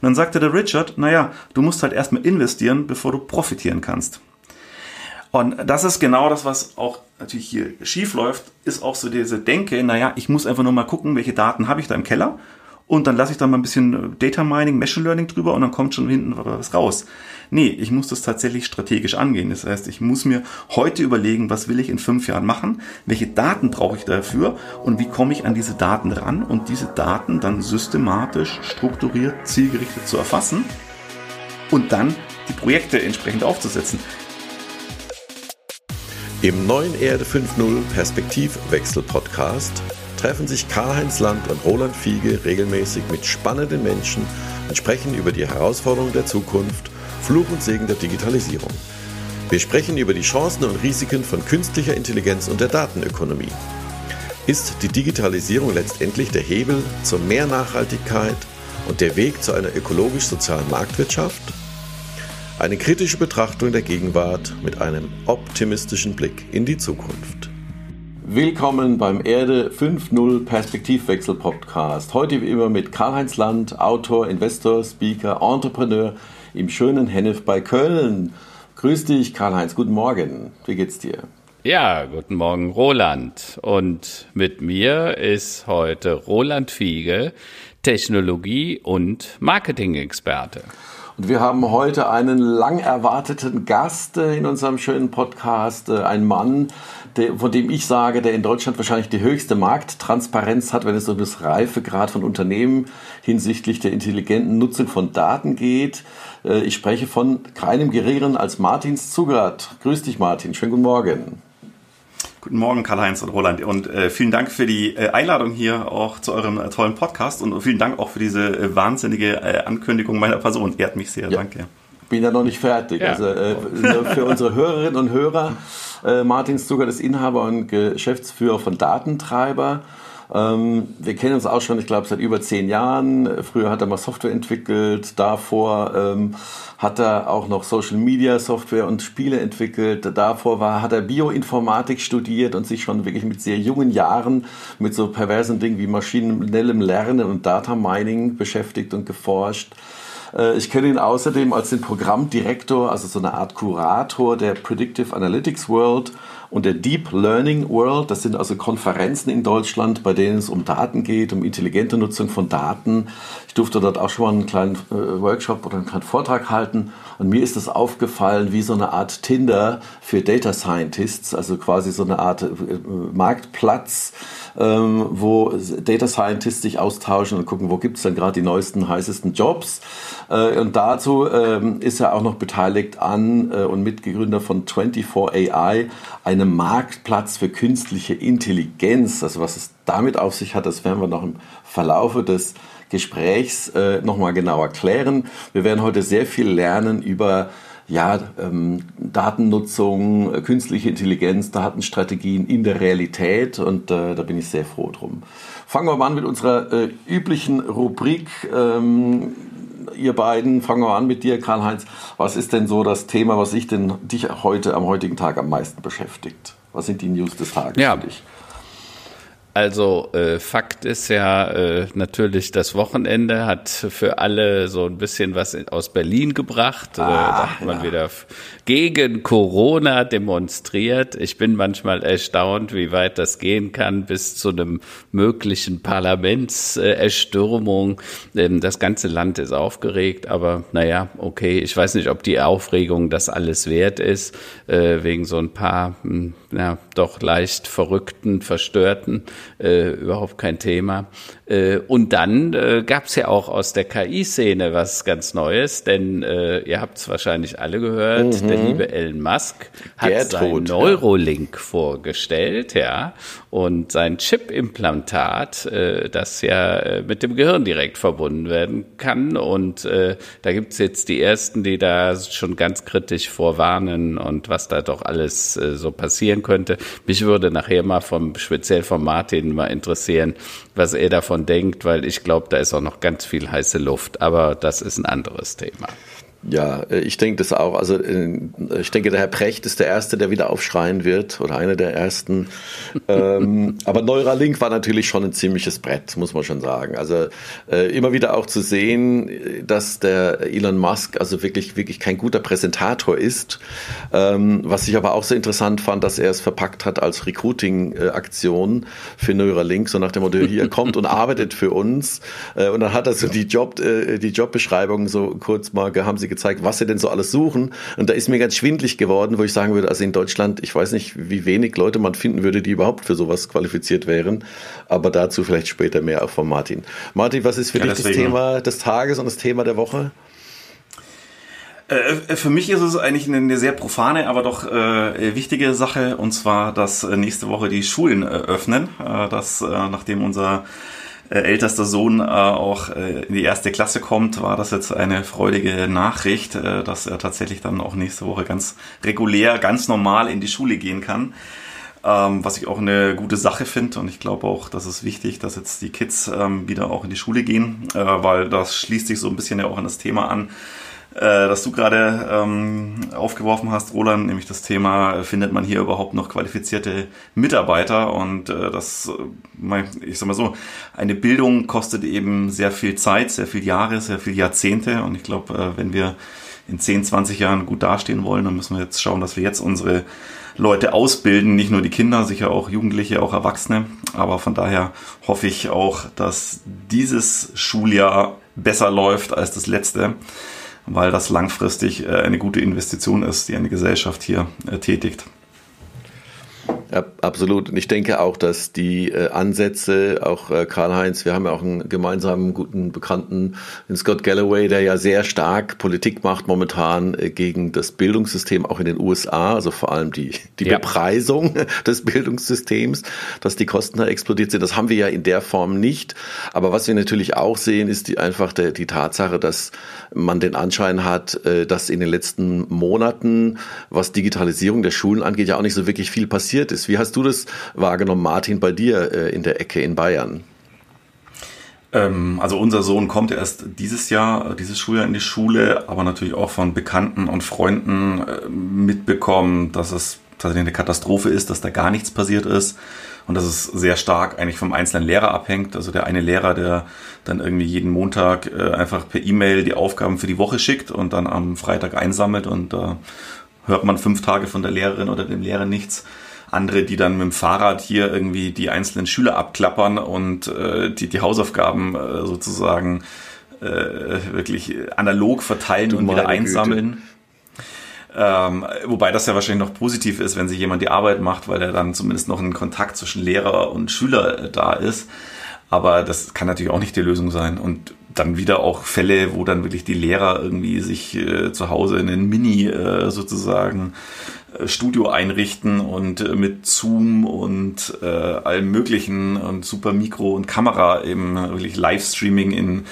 Und dann sagte der Richard, naja, du musst halt erstmal investieren, bevor du profitieren kannst. Und das ist genau das, was auch natürlich hier schief läuft, ist auch so diese Denke, naja, ich muss einfach nur mal gucken, welche Daten habe ich da im Keller und dann lasse ich da mal ein bisschen äh, Data Mining, Machine Learning drüber und dann kommt schon hinten was raus. Nee, ich muss das tatsächlich strategisch angehen. Das heißt, ich muss mir heute überlegen, was will ich in fünf Jahren machen, welche Daten brauche ich dafür und wie komme ich an diese Daten ran und diese Daten dann systematisch, strukturiert, zielgerichtet zu erfassen und dann die Projekte entsprechend aufzusetzen. Im neuen Erde 5.0 Perspektivwechsel Podcast treffen sich Karl-Heinz Land und Roland Fiege regelmäßig mit spannenden Menschen und sprechen über die Herausforderungen der Zukunft, Fluch und Segen der Digitalisierung. Wir sprechen über die Chancen und Risiken von künstlicher Intelligenz und der Datenökonomie. Ist die Digitalisierung letztendlich der Hebel zur mehr Nachhaltigkeit und der Weg zu einer ökologisch-sozialen Marktwirtschaft? Eine kritische Betrachtung der Gegenwart mit einem optimistischen Blick in die Zukunft. Willkommen beim Erde 5.0 Perspektivwechsel Podcast. Heute wie immer mit Karl-Heinz Land, Autor, Investor, Speaker, Entrepreneur im schönen Hennef bei Köln. Grüß dich, Karl-Heinz. Guten Morgen. Wie geht's dir? Ja, guten Morgen, Roland. Und mit mir ist heute Roland Fiege, Technologie- und Marketing-Experte. Und wir haben heute einen lang erwarteten Gast in unserem schönen Podcast, äh, ein Mann, der, von dem ich sage, der in Deutschland wahrscheinlich die höchste Markttransparenz hat, wenn es um das Reifegrad von Unternehmen hinsichtlich der intelligenten Nutzung von Daten geht. Äh, ich spreche von keinem Geringeren als Martins Zugert. Grüß dich, Martin. Schönen guten Morgen. Guten Morgen, Karl-Heinz und Roland. Und äh, vielen Dank für die äh, Einladung hier auch zu eurem äh, tollen Podcast und vielen Dank auch für diese äh, wahnsinnige äh, Ankündigung meiner Person. Ehrt mich sehr. Ja. Danke. Bin ja noch nicht fertig. Ja. Also äh, für unsere Hörerinnen und Hörer, Martin Stuger ist Inhaber und Geschäftsführer von Datentreiber. Ähm, wir kennen uns auch schon, ich glaube, seit über zehn Jahren. Früher hat er mal Software entwickelt, davor ähm, hat er auch noch Social Media Software und Spiele entwickelt. Davor war, hat er Bioinformatik studiert und sich schon wirklich mit sehr jungen Jahren mit so perversen Dingen wie maschinellem Lernen und Data Mining beschäftigt und geforscht. Äh, ich kenne ihn außerdem als den Programmdirektor, also so eine Art Kurator der Predictive Analytics World und der Deep Learning World. Das sind also Konferenzen in Deutschland, bei denen es um Daten geht, um intelligente Nutzung von Daten. Durfte dort auch schon mal einen kleinen äh, Workshop oder einen kleinen Vortrag halten. Und mir ist das aufgefallen wie so eine Art Tinder für Data Scientists, also quasi so eine Art äh, Marktplatz, ähm, wo Data Scientists sich austauschen und gucken, wo gibt es denn gerade die neuesten, heißesten Jobs. Äh, und dazu ähm, ist er auch noch beteiligt an äh, und Mitgegründer von 24 AI, einem Marktplatz für künstliche Intelligenz. Also was es damit auf sich hat, das werden wir noch im Verlaufe des Gesprächs äh, nochmal genauer klären. Wir werden heute sehr viel lernen über ja, ähm, Datennutzung, äh, künstliche Intelligenz, Datenstrategien in der Realität und äh, da bin ich sehr froh drum. Fangen wir mal an mit unserer äh, üblichen Rubrik. Ähm, ihr beiden, fangen wir an mit dir, Karl-Heinz. Was ist denn so das Thema, was sich denn dich heute am heutigen Tag am meisten beschäftigt? Was sind die News des Tages ja. für dich? Also äh, Fakt ist ja äh, natürlich, das Wochenende hat für alle so ein bisschen was aus Berlin gebracht. Äh, ah, da hat man ja. wieder gegen Corona demonstriert. Ich bin manchmal erstaunt, wie weit das gehen kann bis zu einem möglichen Parlamentserstürmung. Ähm, das ganze Land ist aufgeregt, aber naja, okay, ich weiß nicht, ob die Aufregung das alles wert ist, äh, wegen so ein paar, hm, ja, doch leicht verrückten, verstörten äh, überhaupt kein Thema. Äh, und dann äh, gab es ja auch aus der KI-Szene was ganz Neues, denn äh, ihr habt es wahrscheinlich alle gehört, mhm. der liebe Elon Musk hat Gertrud, sein Neurolink ja. vorgestellt, ja, und sein Chip-Implantat, äh, das ja äh, mit dem Gehirn direkt verbunden werden kann. Und äh, da gibt's jetzt die ersten, die da schon ganz kritisch vorwarnen und was da doch alles äh, so passieren könnte. Mich würde nachher mal vom speziell von Martin mal interessieren, was er davon denkt, weil ich glaube, da ist auch noch ganz viel heiße Luft. Aber das ist ein anderes Thema. Ja, äh, ich denke das auch. Also äh, ich denke, der Herr Precht ist der Erste, der wieder aufschreien wird oder einer der Ersten. ähm, aber Neuralink war natürlich schon ein ziemliches Brett, muss man schon sagen. Also äh, immer wieder auch zu sehen, dass der Elon Musk also wirklich wirklich kein guter Präsentator ist. Ähm, was ich aber auch so interessant fand, dass er es verpackt hat als Recruiting-Aktion für Neuralink, so nach dem Motto, hier kommt und arbeitet für uns. Äh, und dann hat er so die Job äh, die Jobbeschreibung so kurz mal, haben sie gezeigt, was sie denn so alles suchen. Und da ist mir ganz schwindlig geworden, wo ich sagen würde, also in Deutschland, ich weiß nicht, wie wenig Leute man finden würde, die überhaupt für sowas qualifiziert wären. Aber dazu vielleicht später mehr auch von Martin. Martin, was ist für ja, dich das Thema des Tages und das Thema der Woche? Äh, für mich ist es eigentlich eine sehr profane, aber doch äh, wichtige Sache, und zwar, dass äh, nächste Woche die Schulen äh, öffnen. Äh, dass äh, nachdem unser äh, ältester Sohn äh, auch äh, in die erste Klasse kommt, war das jetzt eine freudige Nachricht, äh, dass er tatsächlich dann auch nächste Woche ganz regulär, ganz normal in die Schule gehen kann. Ähm, was ich auch eine gute Sache finde und ich glaube auch, dass es wichtig, dass jetzt die Kids ähm, wieder auch in die Schule gehen, äh, weil das schließt sich so ein bisschen ja auch an das Thema an, äh, das du gerade ähm, aufgeworfen hast, Roland, nämlich das Thema, äh, findet man hier überhaupt noch qualifizierte Mitarbeiter? Und äh, das, äh, ich sag mal so, eine Bildung kostet eben sehr viel Zeit, sehr viel Jahre, sehr viel Jahrzehnte. Und ich glaube, äh, wenn wir in 10, 20 Jahren gut dastehen wollen, dann müssen wir jetzt schauen, dass wir jetzt unsere Leute ausbilden, nicht nur die Kinder, sicher auch Jugendliche, auch Erwachsene. Aber von daher hoffe ich auch, dass dieses Schuljahr besser läuft als das letzte weil das langfristig äh, eine gute Investition ist, die eine Gesellschaft hier äh, tätigt. Ja, absolut. Und ich denke auch, dass die äh, Ansätze, auch äh, Karl-Heinz, wir haben ja auch einen gemeinsamen guten Bekannten, den Scott Galloway, der ja sehr stark Politik macht momentan äh, gegen das Bildungssystem, auch in den USA, also vor allem die, die ja. Bepreisung des Bildungssystems, dass die Kosten da explodiert sind. Das haben wir ja in der Form nicht. Aber was wir natürlich auch sehen, ist die, einfach der, die Tatsache, dass man den Anschein hat, äh, dass in den letzten Monaten, was Digitalisierung der Schulen angeht, ja auch nicht so wirklich viel passiert ist ist. Wie hast du das wahrgenommen, Martin, bei dir äh, in der Ecke in Bayern? Ähm, also unser Sohn kommt erst dieses Jahr, dieses Schuljahr in die Schule, aber natürlich auch von Bekannten und Freunden äh, mitbekommen, dass es tatsächlich eine Katastrophe ist, dass da gar nichts passiert ist und dass es sehr stark eigentlich vom einzelnen Lehrer abhängt. Also der eine Lehrer, der dann irgendwie jeden Montag äh, einfach per E-Mail die Aufgaben für die Woche schickt und dann am Freitag einsammelt und da hört man fünf Tage von der Lehrerin oder dem Lehrer nichts andere, die dann mit dem Fahrrad hier irgendwie die einzelnen Schüler abklappern und äh, die, die Hausaufgaben äh, sozusagen äh, wirklich analog verteilen du und wieder einsammeln. Ähm, wobei das ja wahrscheinlich noch positiv ist, wenn sich jemand die Arbeit macht, weil er dann zumindest noch ein Kontakt zwischen Lehrer und Schüler äh, da ist. Aber das kann natürlich auch nicht die Lösung sein. Und dann wieder auch Fälle, wo dann wirklich die Lehrer irgendwie sich äh, zu Hause in einen Mini äh, sozusagen äh, Studio einrichten und äh, mit Zoom und äh, allem möglichen und super Mikro und Kamera eben wirklich Livestreaming in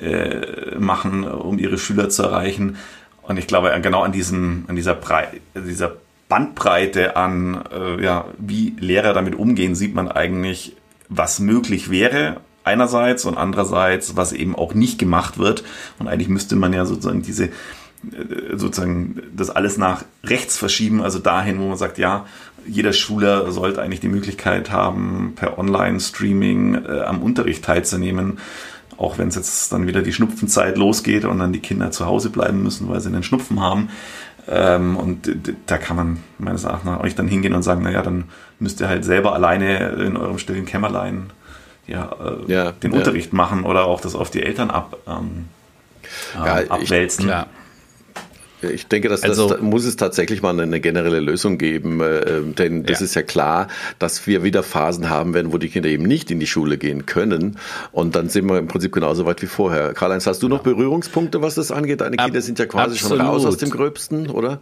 äh, machen, um ihre Schüler zu erreichen. Und ich glaube, genau an diesem, an dieser, Brei dieser Bandbreite an, äh, ja, wie Lehrer damit umgehen, sieht man eigentlich, was möglich wäre einerseits und andererseits, was eben auch nicht gemacht wird. Und eigentlich müsste man ja sozusagen diese äh, sozusagen das alles nach rechts verschieben, also dahin, wo man sagt, ja, jeder Schüler sollte eigentlich die Möglichkeit haben, per Online-Streaming äh, am Unterricht teilzunehmen, auch wenn es jetzt dann wieder die Schnupfenzeit losgeht und dann die Kinder zu Hause bleiben müssen, weil sie einen Schnupfen haben. Ähm, und da kann man meines Erachtens auch nicht dann hingehen und sagen, naja, dann müsst ihr halt selber alleine in eurem stillen Kämmerlein ja, äh, ja den ja. Unterricht machen oder auch das auf die Eltern ab, ähm, ja, abwälzen. Ich. Ich denke, dass also, das muss es tatsächlich mal eine generelle Lösung geben, äh, denn das ja. ist ja klar, dass wir wieder Phasen haben werden, wo die Kinder eben nicht in die Schule gehen können und dann sind wir im Prinzip genauso weit wie vorher. Karl-Heinz, hast du noch Berührungspunkte, was das angeht? Deine Kinder sind ja quasi Absolut. schon raus aus dem Gröbsten, oder?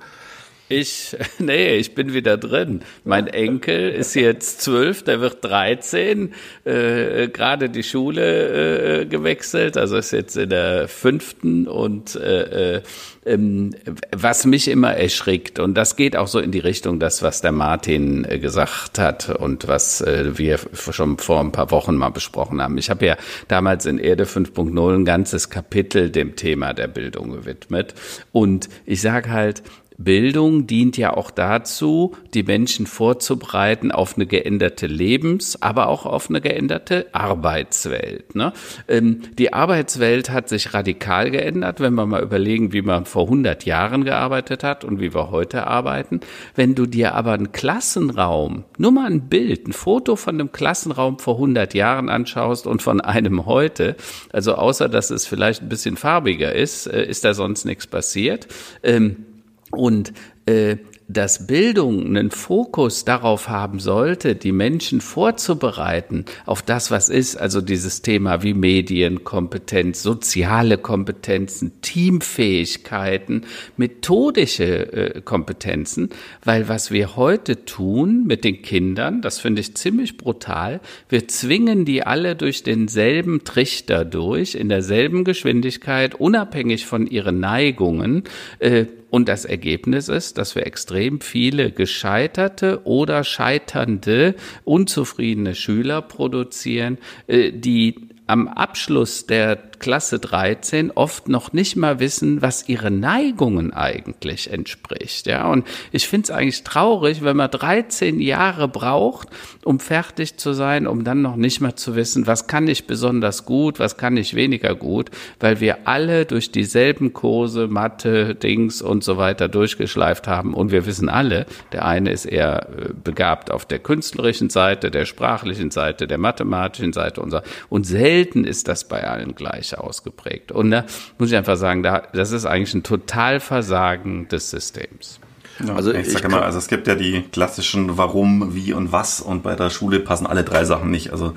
Ich, nee, ich bin wieder drin. Mein Enkel ist jetzt zwölf, der wird 13, äh, gerade die Schule äh, gewechselt, also ist jetzt in der fünften und äh, äh, ähm, was mich immer erschrickt, und das geht auch so in die Richtung, das, was der Martin äh, gesagt hat und was äh, wir schon vor ein paar Wochen mal besprochen haben. Ich habe ja damals in Erde 5.0 ein ganzes Kapitel dem Thema der Bildung gewidmet. Und ich sage halt, Bildung dient ja auch dazu, die Menschen vorzubereiten auf eine geänderte Lebens-, aber auch auf eine geänderte Arbeitswelt. Ne? Ähm, die Arbeitswelt hat sich radikal geändert, wenn wir mal überlegen, wie man vor 100 Jahren gearbeitet hat und wie wir heute arbeiten. Wenn du dir aber einen Klassenraum, nur mal ein Bild, ein Foto von einem Klassenraum vor 100 Jahren anschaust und von einem heute, also außer dass es vielleicht ein bisschen farbiger ist, äh, ist da sonst nichts passiert. Ähm, und äh, dass Bildung einen Fokus darauf haben sollte, die Menschen vorzubereiten auf das, was ist, also dieses Thema wie Medienkompetenz, soziale Kompetenzen, Teamfähigkeiten, methodische äh, Kompetenzen, weil was wir heute tun mit den Kindern, das finde ich ziemlich brutal, wir zwingen die alle durch denselben Trichter durch, in derselben Geschwindigkeit, unabhängig von ihren Neigungen, äh, und das Ergebnis ist, dass wir extrem viele gescheiterte oder scheiternde, unzufriedene Schüler produzieren, äh, die am Abschluss der Klasse 13 oft noch nicht mal wissen, was ihre Neigungen eigentlich entspricht. Ja, und ich finde es eigentlich traurig, wenn man 13 Jahre braucht, um fertig zu sein, um dann noch nicht mal zu wissen, was kann ich besonders gut, was kann ich weniger gut, weil wir alle durch dieselben Kurse, Mathe, Dings und so weiter durchgeschleift haben und wir wissen alle, der eine ist eher äh, begabt auf der künstlerischen Seite, der sprachlichen Seite, der mathematischen Seite und so. Und selten ist das bei allen gleich nicht ausgeprägt. Und da muss ich einfach sagen, da, das ist eigentlich ein Totalversagen des Systems. Ja, also ich, ich sage immer, also es gibt ja die klassischen Warum, Wie und Was und bei der Schule passen alle drei Sachen nicht. Also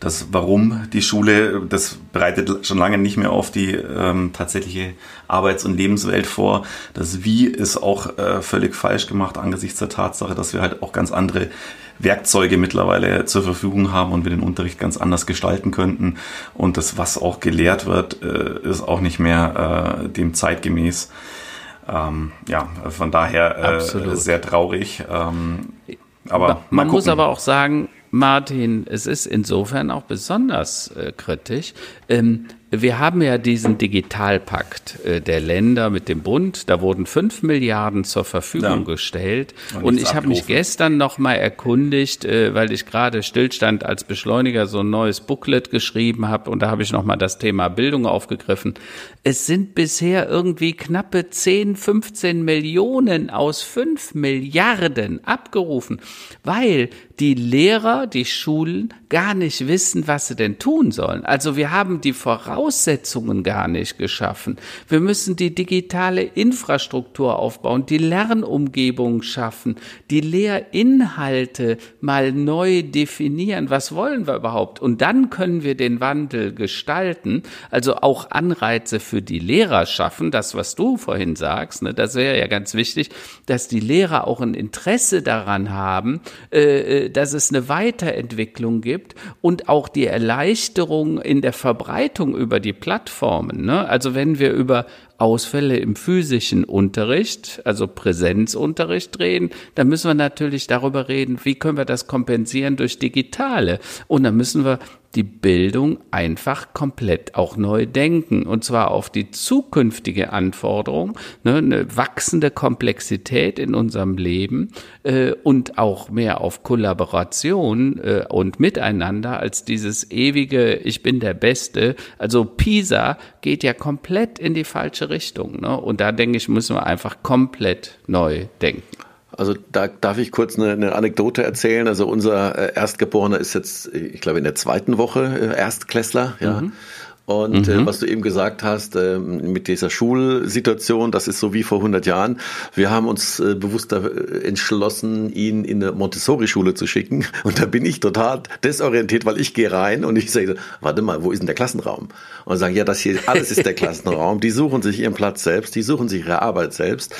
das Warum die Schule, das bereitet schon lange nicht mehr auf die ähm, tatsächliche Arbeits- und Lebenswelt vor. Das Wie ist auch äh, völlig falsch gemacht angesichts der Tatsache, dass wir halt auch ganz andere Werkzeuge mittlerweile zur Verfügung haben und wir den Unterricht ganz anders gestalten könnten. Und das, was auch gelehrt wird, äh, ist auch nicht mehr äh, dem zeitgemäß. Ähm, ja, von daher äh, sehr traurig. Ähm, aber man muss aber auch sagen, Martin, es ist insofern auch besonders äh, kritisch. Ähm, wir haben ja diesen Digitalpakt äh, der Länder mit dem Bund. Da wurden fünf Milliarden zur Verfügung ja. gestellt. Und, und ich habe mich gestern noch mal erkundigt, äh, weil ich gerade Stillstand als Beschleuniger so ein neues Booklet geschrieben habe. Und da habe ich noch mal das Thema Bildung aufgegriffen. Es sind bisher irgendwie knappe 10, 15 Millionen aus fünf Milliarden abgerufen, weil die Lehrer, die Schulen gar nicht wissen, was sie denn tun sollen. Also wir haben die Voraussetzungen gar nicht geschaffen. Wir müssen die digitale Infrastruktur aufbauen, die Lernumgebung schaffen, die Lehrinhalte mal neu definieren. Was wollen wir überhaupt? Und dann können wir den Wandel gestalten, also auch Anreize für die Lehrer schaffen. Das, was du vorhin sagst, ne, das wäre ja ganz wichtig, dass die Lehrer auch ein Interesse daran haben, äh, äh dass es eine Weiterentwicklung gibt und auch die Erleichterung in der Verbreitung über die Plattformen. Ne? Also wenn wir über Ausfälle im physischen Unterricht, also Präsenzunterricht reden, dann müssen wir natürlich darüber reden, wie können wir das kompensieren durch digitale. Und dann müssen wir die Bildung einfach komplett auch neu denken. Und zwar auf die zukünftige Anforderung, ne, eine wachsende Komplexität in unserem Leben äh, und auch mehr auf Kollaboration äh, und Miteinander als dieses ewige Ich bin der Beste. Also PISA geht ja komplett in die falsche Richtung. Ne? Und da denke ich, müssen wir einfach komplett neu denken. Also da darf ich kurz eine, eine Anekdote erzählen. Also unser äh, Erstgeborener ist jetzt, ich glaube, in der zweiten Woche äh, Erstklässler. Ja. Mhm. Und äh, mhm. äh, was du eben gesagt hast äh, mit dieser Schulsituation, das ist so wie vor 100 Jahren. Wir haben uns äh, bewusst äh, entschlossen, ihn in eine Montessori-Schule zu schicken. Und da bin ich total desorientiert, weil ich gehe rein und ich sage, warte mal, wo ist denn der Klassenraum? Und sagen, ja, das hier alles ist der Klassenraum. Die suchen sich ihren Platz selbst, die suchen sich ihre Arbeit selbst.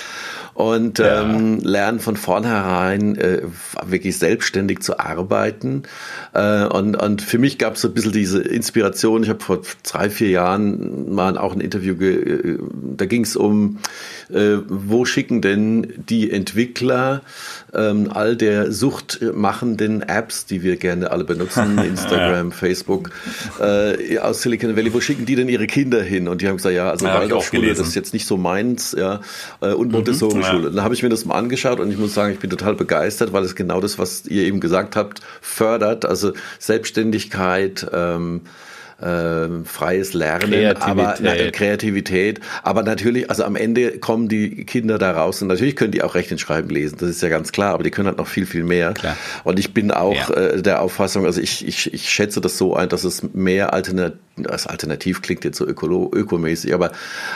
Und ja. ähm, lernen von vornherein äh, wirklich selbstständig zu arbeiten. Äh, und, und für mich gab es so ein bisschen diese Inspiration. Ich habe vor drei, vier Jahren mal auch ein Interview, ge da ging es um, äh, wo schicken denn die Entwickler ähm, all der suchtmachenden Apps, die wir gerne alle benutzen, Instagram, Facebook, äh, aus Silicon Valley, wo schicken die denn ihre Kinder hin? Und die haben gesagt, ja, also ja, Waldorfschule, das ist jetzt nicht so meins, ja, äh, und mhm. Montessori-Schule. Ja. Dann habe ich mir das mal angeschaut und ich muss sagen, ich bin total begeistert, weil es genau das, was ihr eben gesagt habt, fördert, also Selbstständigkeit, ähm, äh, freies Lernen, Kreativität. aber na, Kreativität. Aber natürlich, also am Ende kommen die Kinder da raus und natürlich können die auch Rechnen, Schreiben, Lesen. Das ist ja ganz klar. Aber die können halt noch viel, viel mehr. Klar. Und ich bin auch ja. äh, der Auffassung, also ich, ich, ich schätze das so ein, dass es mehr Alternativ das Alternativ klingt jetzt so ökolo, ökomäßig, aber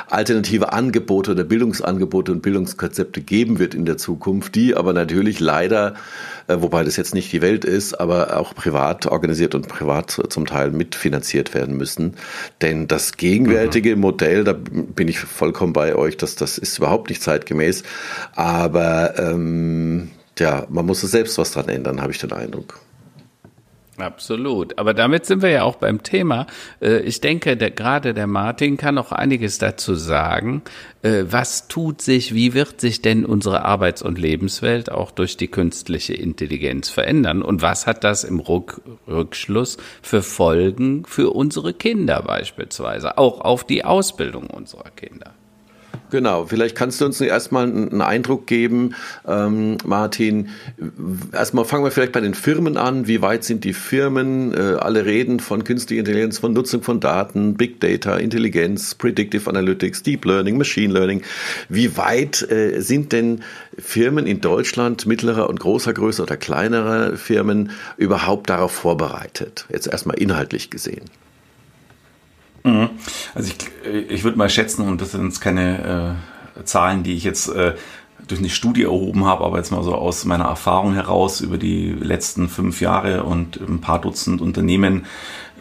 alternative Angebote oder Bildungsangebote und Bildungskonzepte geben wird in der Zukunft, die aber natürlich leider, äh, wobei das jetzt nicht die Welt ist, aber auch privat organisiert und privat zum Teil mitfinanziert werden müssen. Denn das gegenwärtige mhm. Modell, da bin ich vollkommen bei euch, dass das ist überhaupt nicht zeitgemäß, aber ähm, ja, man muss selbst was dran ändern, habe ich den Eindruck. Absolut. Aber damit sind wir ja auch beim Thema. Äh, ich denke, der, gerade der Martin kann auch einiges dazu sagen. Äh, was tut sich, wie wird sich denn unsere Arbeits- und Lebenswelt auch durch die künstliche Intelligenz verändern? Und was hat das im Rückschluss für Folgen für unsere Kinder beispielsweise? Auch auf die Ausbildung unserer Kinder? Genau, vielleicht kannst du uns erstmal einen Eindruck geben, ähm, Martin. Erstmal fangen wir vielleicht bei den Firmen an. Wie weit sind die Firmen? Äh, alle reden von künstlicher Intelligenz, von Nutzung von Daten, Big Data, Intelligenz, Predictive Analytics, Deep Learning, Machine Learning. Wie weit äh, sind denn Firmen in Deutschland, mittlerer und großer Größe oder kleinerer Firmen, überhaupt darauf vorbereitet? Jetzt erstmal inhaltlich gesehen. Mhm. Also ich, ich würde mal schätzen, und das sind jetzt keine äh, Zahlen, die ich jetzt äh, durch eine Studie erhoben habe, aber jetzt mal so aus meiner Erfahrung heraus über die letzten fünf Jahre und ein paar Dutzend Unternehmen,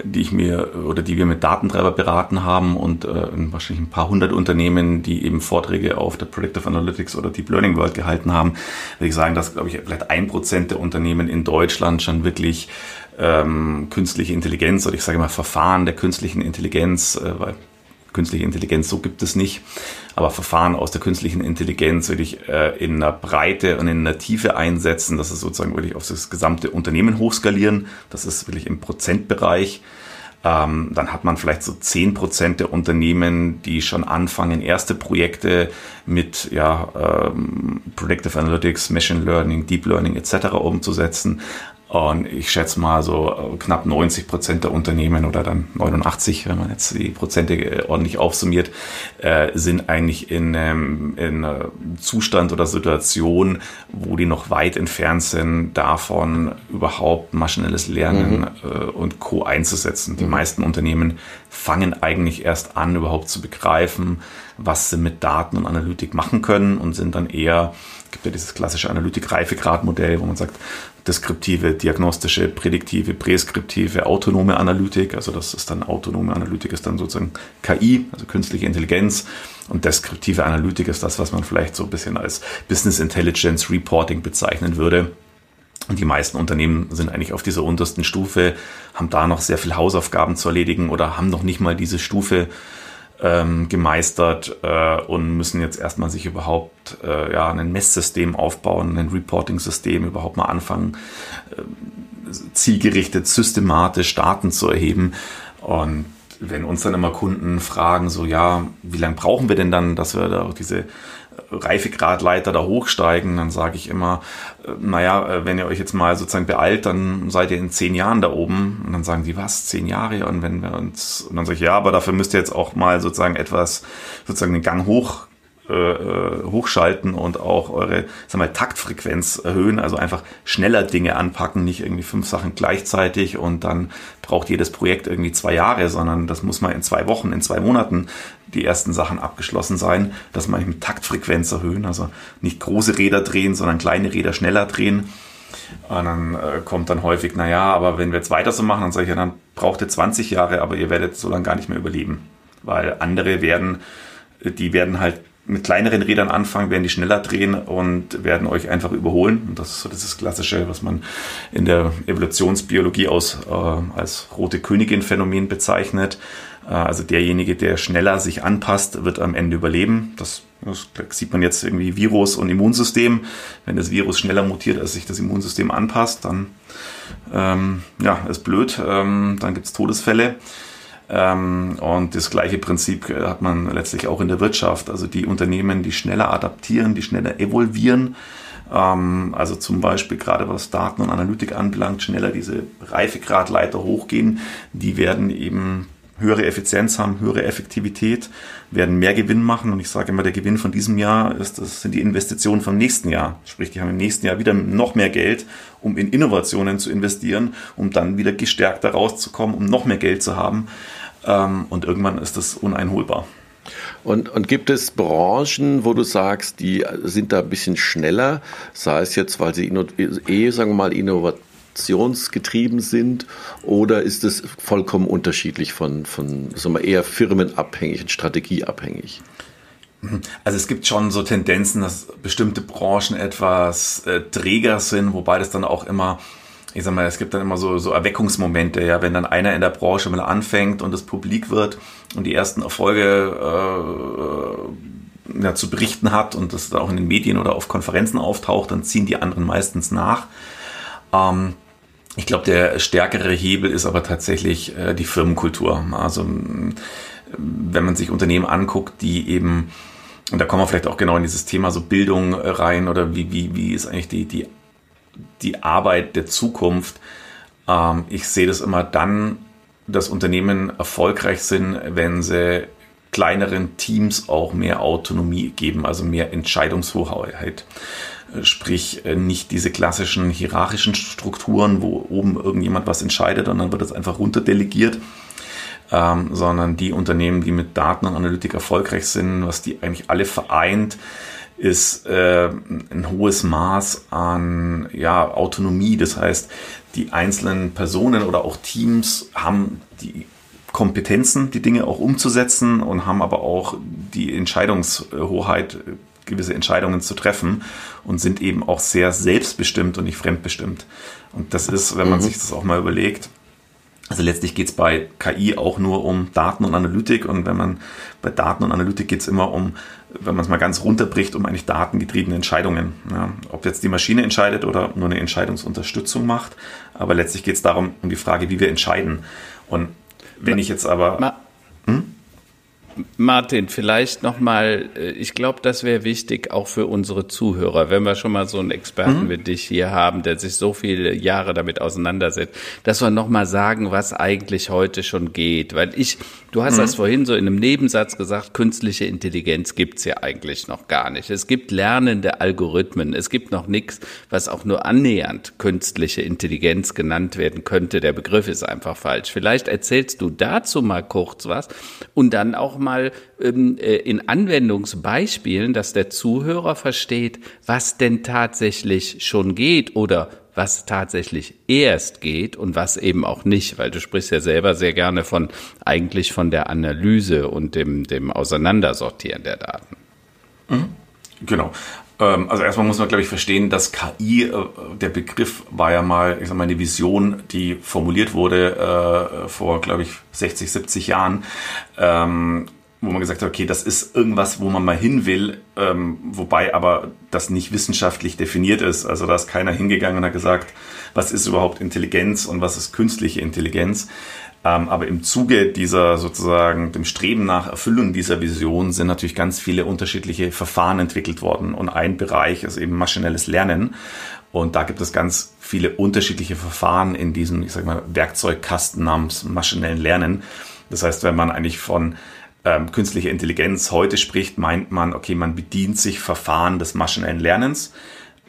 die ich mir oder die wir mit Datentreiber beraten haben und äh, wahrscheinlich ein paar hundert Unternehmen, die eben Vorträge auf der Predictive Analytics oder Deep Learning World gehalten haben, würde ich sagen, dass, glaube ich, vielleicht ein Prozent der Unternehmen in Deutschland schon wirklich ähm, künstliche Intelligenz oder ich sage mal Verfahren der künstlichen Intelligenz, äh, weil künstliche Intelligenz so gibt es nicht, aber Verfahren aus der künstlichen Intelligenz wirklich äh, in einer Breite und in einer Tiefe einsetzen, das ist sozusagen wirklich auf das gesamte Unternehmen hochskalieren, das ist wirklich im Prozentbereich. Ähm, dann hat man vielleicht so zehn Prozent der Unternehmen, die schon anfangen, erste Projekte mit ja, ähm, Predictive Analytics, Machine Learning, Deep Learning etc. umzusetzen. Und ich schätze mal so äh, knapp 90 Prozent der Unternehmen oder dann 89, wenn man jetzt die Prozente äh, ordentlich aufsummiert, äh, sind eigentlich in, ähm, in Zustand oder Situation, wo die noch weit entfernt sind, davon überhaupt maschinelles Lernen mhm. und Co. einzusetzen. Die mhm. meisten Unternehmen fangen eigentlich erst an, überhaupt zu begreifen, was sie mit Daten und Analytik machen können und sind dann eher gibt ja dieses klassische Analytik-Reifegrad-Modell, wo man sagt, deskriptive, diagnostische, prädiktive, präskriptive, autonome Analytik. Also das ist dann autonome Analytik ist dann sozusagen KI, also künstliche Intelligenz. Und deskriptive Analytik ist das, was man vielleicht so ein bisschen als Business Intelligence Reporting bezeichnen würde. Und die meisten Unternehmen sind eigentlich auf dieser untersten Stufe, haben da noch sehr viel Hausaufgaben zu erledigen oder haben noch nicht mal diese Stufe ähm, gemeistert äh, und müssen jetzt erstmal sich überhaupt äh, ja, ein Messsystem aufbauen, ein Reporting-System, überhaupt mal anfangen, äh, zielgerichtet, systematisch Daten zu erheben. Und wenn uns dann immer Kunden fragen, so ja, wie lange brauchen wir denn dann, dass wir da auch diese Reifegradleiter da hochsteigen, dann sage ich immer, äh, naja, äh, wenn ihr euch jetzt mal sozusagen beeilt, dann seid ihr in zehn Jahren da oben. Und dann sagen die, was, zehn Jahre? Und wenn wir uns, und dann sage ich, ja, aber dafür müsst ihr jetzt auch mal sozusagen etwas, sozusagen den Gang hoch äh, äh, hochschalten und auch eure sag mal, Taktfrequenz erhöhen, also einfach schneller Dinge anpacken, nicht irgendwie fünf Sachen gleichzeitig und dann braucht jedes Projekt irgendwie zwei Jahre, sondern das muss mal in zwei Wochen, in zwei Monaten die ersten Sachen abgeschlossen sein, dass man eben Taktfrequenz erhöhen, also nicht große Räder drehen, sondern kleine Räder schneller drehen. Und dann äh, kommt dann häufig, naja, aber wenn wir jetzt weiter so machen, dann sage ich ja, dann braucht ihr 20 Jahre, aber ihr werdet so lange gar nicht mehr überleben. Weil andere werden, die werden halt mit kleineren Rädern anfangen, werden die schneller drehen und werden euch einfach überholen. Und das ist so das Klassische, was man in der Evolutionsbiologie aus, äh, als rote Königin-Phänomen bezeichnet. Äh, also derjenige, der schneller sich anpasst, wird am Ende überleben. Das, das sieht man jetzt irgendwie Virus und Immunsystem. Wenn das Virus schneller mutiert, als sich das Immunsystem anpasst, dann ähm, ja, ist blöd. Ähm, dann gibt's Todesfälle. Ähm, und das gleiche Prinzip äh, hat man letztlich auch in der Wirtschaft. Also die Unternehmen, die schneller adaptieren, die schneller evolvieren, ähm, also zum Beispiel gerade was Daten und Analytik anbelangt, schneller diese Reifegradleiter hochgehen, die werden eben höhere Effizienz haben, höhere Effektivität, werden mehr Gewinn machen. Und ich sage immer, der Gewinn von diesem Jahr ist, das sind die Investitionen vom nächsten Jahr. Sprich, die haben im nächsten Jahr wieder noch mehr Geld, um in Innovationen zu investieren, um dann wieder gestärkter rauszukommen, um noch mehr Geld zu haben. Ähm, und irgendwann ist das uneinholbar. Und, und gibt es Branchen, wo du sagst, die sind da ein bisschen schneller, sei es jetzt, weil sie eh, sagen wir mal, innovationsgetrieben sind, oder ist es vollkommen unterschiedlich von, von sagen wir, eher firmenabhängig und strategieabhängig? Also es gibt schon so Tendenzen, dass bestimmte Branchen etwas äh, träger sind, wobei das dann auch immer ich sag mal, es gibt dann immer so, so Erweckungsmomente, ja, wenn dann einer in der Branche mal anfängt und es publik wird und die ersten Erfolge äh, ja, zu berichten hat und das auch in den Medien oder auf Konferenzen auftaucht, dann ziehen die anderen meistens nach. Ähm, ich glaube, der stärkere Hebel ist aber tatsächlich äh, die Firmenkultur. Also wenn man sich Unternehmen anguckt, die eben, und da kommen wir vielleicht auch genau in dieses Thema so Bildung rein oder wie, wie, wie ist eigentlich die, die die Arbeit der Zukunft. Ähm, ich sehe das immer dann, dass Unternehmen erfolgreich sind, wenn sie kleineren Teams auch mehr Autonomie geben, also mehr Entscheidungshoheit. Sprich, äh, nicht diese klassischen hierarchischen Strukturen, wo oben irgendjemand was entscheidet und dann wird das einfach runterdelegiert, ähm, sondern die Unternehmen, die mit Daten und Analytik erfolgreich sind, was die eigentlich alle vereint, ist äh, ein hohes Maß an ja, Autonomie. Das heißt, die einzelnen Personen oder auch Teams haben die Kompetenzen, die Dinge auch umzusetzen und haben aber auch die Entscheidungshoheit, gewisse Entscheidungen zu treffen und sind eben auch sehr selbstbestimmt und nicht fremdbestimmt. Und das ist, wenn man mhm. sich das auch mal überlegt, also letztlich geht es bei KI auch nur um Daten und Analytik und wenn man bei Daten und Analytik geht es immer um, wenn man es mal ganz runterbricht, um eigentlich datengetriebene Entscheidungen. Ja, ob jetzt die Maschine entscheidet oder nur eine Entscheidungsunterstützung macht, aber letztlich geht es darum, um die Frage, wie wir entscheiden. Und wenn ich jetzt aber... Hm? Martin, vielleicht nochmal, äh, ich glaube, das wäre wichtig auch für unsere Zuhörer, wenn wir schon mal so einen Experten mhm. wie dich hier haben, der sich so viele Jahre damit auseinandersetzt, dass wir nochmal sagen, was eigentlich heute schon geht. Weil ich, du hast mhm. das vorhin so in einem Nebensatz gesagt, künstliche Intelligenz gibt's ja eigentlich noch gar nicht. Es gibt lernende Algorithmen, es gibt noch nichts, was auch nur annähernd künstliche Intelligenz genannt werden könnte. Der Begriff ist einfach falsch. Vielleicht erzählst du dazu mal kurz was und dann auch mal ähm, äh, in Anwendungsbeispielen, dass der Zuhörer versteht, was denn tatsächlich schon geht oder was tatsächlich erst geht und was eben auch nicht, weil du sprichst ja selber sehr gerne von eigentlich von der Analyse und dem, dem Auseinandersortieren der Daten. Mhm. Genau. Ähm, also erstmal muss man, glaube ich, verstehen, dass KI, äh, der Begriff war ja mal, ich sag mal, eine Vision, die formuliert wurde äh, vor, glaube ich, 60, 70 Jahren. Ähm, wo man gesagt hat, okay, das ist irgendwas, wo man mal hin will, ähm, wobei aber das nicht wissenschaftlich definiert ist. Also da ist keiner hingegangen und hat gesagt, was ist überhaupt Intelligenz und was ist künstliche Intelligenz. Ähm, aber im Zuge dieser sozusagen dem Streben nach Erfüllung dieser Vision sind natürlich ganz viele unterschiedliche Verfahren entwickelt worden. Und ein Bereich ist eben maschinelles Lernen. Und da gibt es ganz viele unterschiedliche Verfahren in diesem, ich sag mal, Werkzeugkasten namens maschinellen Lernen. Das heißt, wenn man eigentlich von ähm, künstliche Intelligenz heute spricht, meint man, okay, man bedient sich Verfahren des maschinellen Lernens.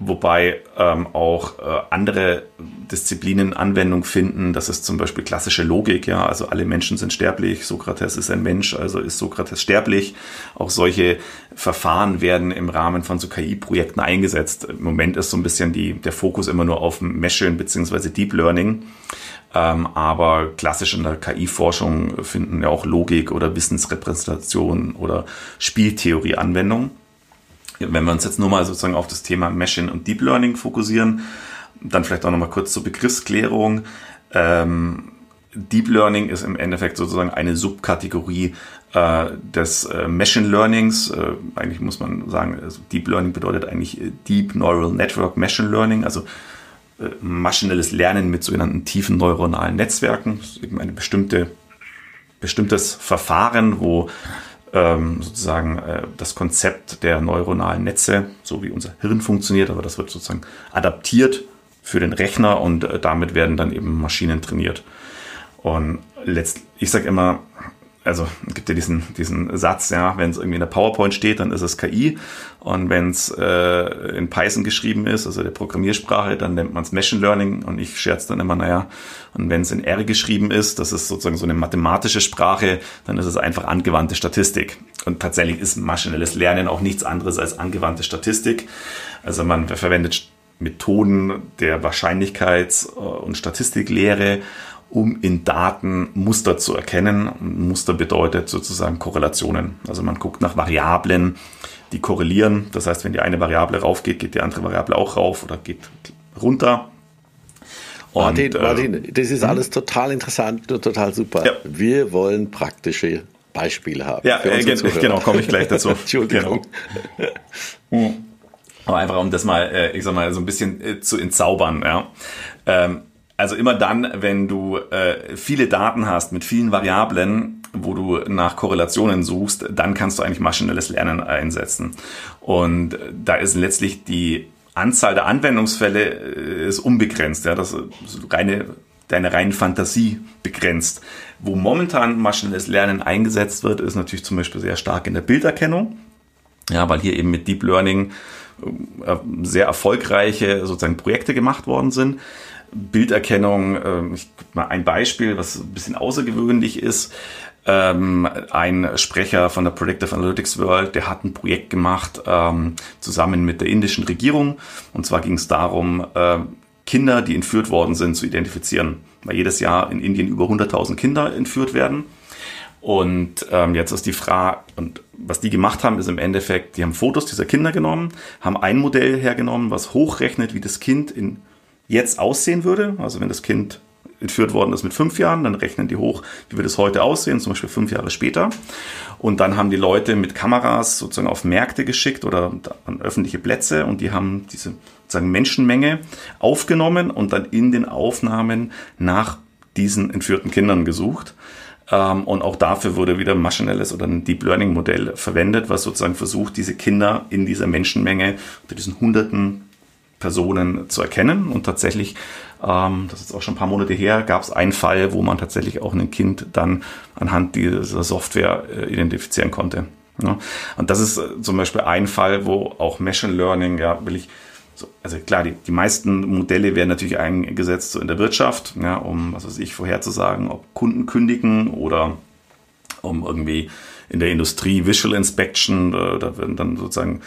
wobei ähm, auch äh, andere Disziplinen Anwendung finden. Das ist zum Beispiel klassische Logik, ja, also alle Menschen sind sterblich, Sokrates ist ein Mensch, also ist Sokrates sterblich. Auch solche Verfahren werden im Rahmen von so KI-Projekten eingesetzt. Im Moment ist so ein bisschen die, der Fokus immer nur auf Machine bzw. Deep Learning. Ähm, aber klassisch in der KI-Forschung finden ja auch Logik oder Wissensrepräsentation oder Spieltheorie Anwendung wenn wir uns jetzt nur mal sozusagen auf das Thema Machine und Deep Learning fokussieren, dann vielleicht auch nochmal kurz zur Begriffsklärung. Ähm, Deep Learning ist im Endeffekt sozusagen eine Subkategorie äh, des äh, Machine Learnings. Äh, eigentlich muss man sagen, also Deep Learning bedeutet eigentlich äh, Deep Neural Network Machine Learning, also maschinelles Lernen mit sogenannten tiefen neuronalen Netzwerken. Das ist eben ein bestimmte, bestimmtes Verfahren, wo ähm, sozusagen äh, das Konzept der neuronalen Netze, so wie unser Hirn funktioniert, aber das wird sozusagen adaptiert für den Rechner und äh, damit werden dann eben Maschinen trainiert. Und letzt, ich sage immer, also gibt ja diesen, diesen Satz, ja, wenn es irgendwie in der PowerPoint steht, dann ist es KI. Und wenn es äh, in Python geschrieben ist, also der Programmiersprache, dann nennt man es Machine Learning. Und ich scherze dann immer, naja, und wenn es in R geschrieben ist, das ist sozusagen so eine mathematische Sprache, dann ist es einfach angewandte Statistik. Und tatsächlich ist maschinelles Lernen auch nichts anderes als angewandte Statistik. Also man verwendet Methoden der Wahrscheinlichkeits- und Statistiklehre um in Daten Muster zu erkennen. Muster bedeutet sozusagen Korrelationen. Also man guckt nach Variablen, die korrelieren. Das heißt, wenn die eine Variable raufgeht, geht die andere Variable auch rauf oder geht runter. Und, Martin, äh, Martin, das ist hm? alles total interessant und total super. Ja. Wir wollen praktische Beispiele haben. Ja, äh, genau, komme ich gleich dazu. Entschuldigung. Genau. Aber einfach um das mal, äh, ich sag mal, so ein bisschen äh, zu entzaubern. Ja. Ähm, also immer dann, wenn du äh, viele Daten hast mit vielen Variablen, wo du nach Korrelationen suchst, dann kannst du eigentlich maschinelles Lernen einsetzen. Und da ist letztlich die Anzahl der Anwendungsfälle äh, ist unbegrenzt. Ja, das ist reine, deine reine Fantasie begrenzt. Wo momentan maschinelles Lernen eingesetzt wird, ist natürlich zum Beispiel sehr stark in der Bilderkennung. Ja, weil hier eben mit Deep Learning äh, sehr erfolgreiche sozusagen Projekte gemacht worden sind. Bilderkennung, ähm, ich gebe mal ein Beispiel, was ein bisschen außergewöhnlich ist. Ähm, ein Sprecher von der Predictive Analytics World, der hat ein Projekt gemacht ähm, zusammen mit der indischen Regierung. Und zwar ging es darum, Kinder, die entführt worden sind, zu identifizieren. Weil jedes Jahr in Indien über 100.000 Kinder entführt werden. Und jetzt ist die Frage, und was die gemacht haben, ist im Endeffekt, die haben Fotos dieser Kinder genommen, haben ein Modell hergenommen, was hochrechnet, wie das Kind in jetzt aussehen würde. Also wenn das Kind entführt worden ist mit fünf Jahren, dann rechnen die hoch, wie wird es heute aussehen, zum Beispiel fünf Jahre später. Und dann haben die Leute mit Kameras sozusagen auf Märkte geschickt oder an öffentliche Plätze und die haben diese sozusagen Menschenmenge aufgenommen und dann in den Aufnahmen nach diesen entführten Kindern gesucht. Ähm, und auch dafür wurde wieder ein maschinelles oder ein Deep Learning Modell verwendet, was sozusagen versucht, diese Kinder in dieser Menschenmenge unter diesen hunderten Personen zu erkennen. Und tatsächlich, ähm, das ist auch schon ein paar Monate her, gab es einen Fall, wo man tatsächlich auch ein Kind dann anhand dieser Software äh, identifizieren konnte. Ja. Und das ist äh, zum Beispiel ein Fall, wo auch Machine Learning, ja, will ich so, also klar, die, die meisten Modelle werden natürlich eingesetzt so in der Wirtschaft, ja, um, was weiß ich, vorherzusagen, ob Kunden kündigen oder um irgendwie in der Industrie Visual Inspection, äh, da werden dann sozusagen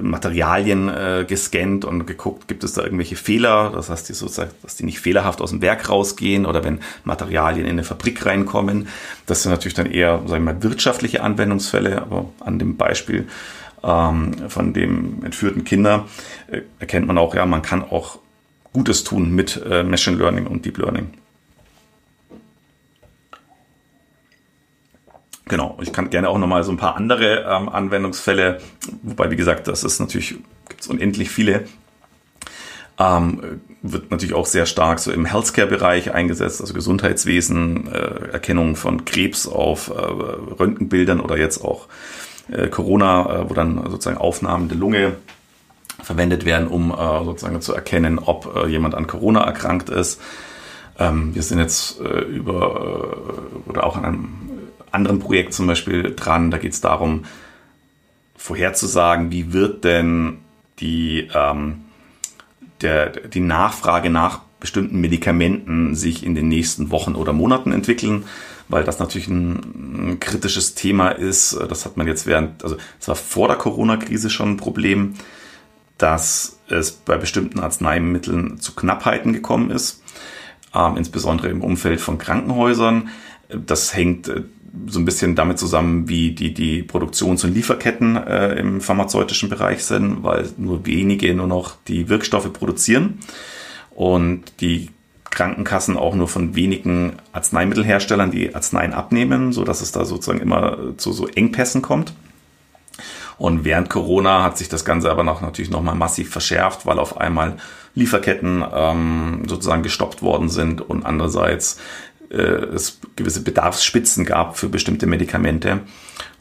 Materialien äh, gescannt und geguckt, gibt es da irgendwelche Fehler, das heißt, die sozusagen, dass die nicht fehlerhaft aus dem Werk rausgehen oder wenn Materialien in eine Fabrik reinkommen. Das sind natürlich dann eher, sagen wir mal, wirtschaftliche Anwendungsfälle, aber an dem Beispiel ähm, von dem entführten Kinder äh, erkennt man auch, ja, man kann auch Gutes tun mit äh, Machine Learning und Deep Learning. Genau, ich kann gerne auch nochmal so ein paar andere ähm, Anwendungsfälle, wobei, wie gesagt, das ist natürlich, gibt es unendlich viele. Ähm, wird natürlich auch sehr stark so im Healthcare-Bereich eingesetzt, also Gesundheitswesen, äh, Erkennung von Krebs auf äh, Röntgenbildern oder jetzt auch äh, Corona, äh, wo dann sozusagen Aufnahmen der Lunge verwendet werden, um äh, sozusagen zu erkennen, ob äh, jemand an Corona erkrankt ist. Ähm, wir sind jetzt über oder auch an einem anderen Projekt zum Beispiel dran. Da geht es darum, vorherzusagen, wie wird denn die, ähm, der, die Nachfrage nach bestimmten Medikamenten sich in den nächsten Wochen oder Monaten entwickeln, weil das natürlich ein, ein kritisches Thema ist. Das hat man jetzt während, also es war vor der Corona-Krise schon ein Problem, dass es bei bestimmten Arzneimitteln zu Knappheiten gekommen ist, ähm, insbesondere im Umfeld von Krankenhäusern. Das hängt äh, so ein bisschen damit zusammen, wie die, die Produktions- und Lieferketten äh, im pharmazeutischen Bereich sind, weil nur wenige nur noch die Wirkstoffe produzieren und die Krankenkassen auch nur von wenigen Arzneimittelherstellern die Arzneien abnehmen, so dass es da sozusagen immer zu so Engpässen kommt. Und während Corona hat sich das Ganze aber noch natürlich nochmal massiv verschärft, weil auf einmal Lieferketten ähm, sozusagen gestoppt worden sind und andererseits äh, es gewisse Bedarfsspitzen gab für bestimmte Medikamente.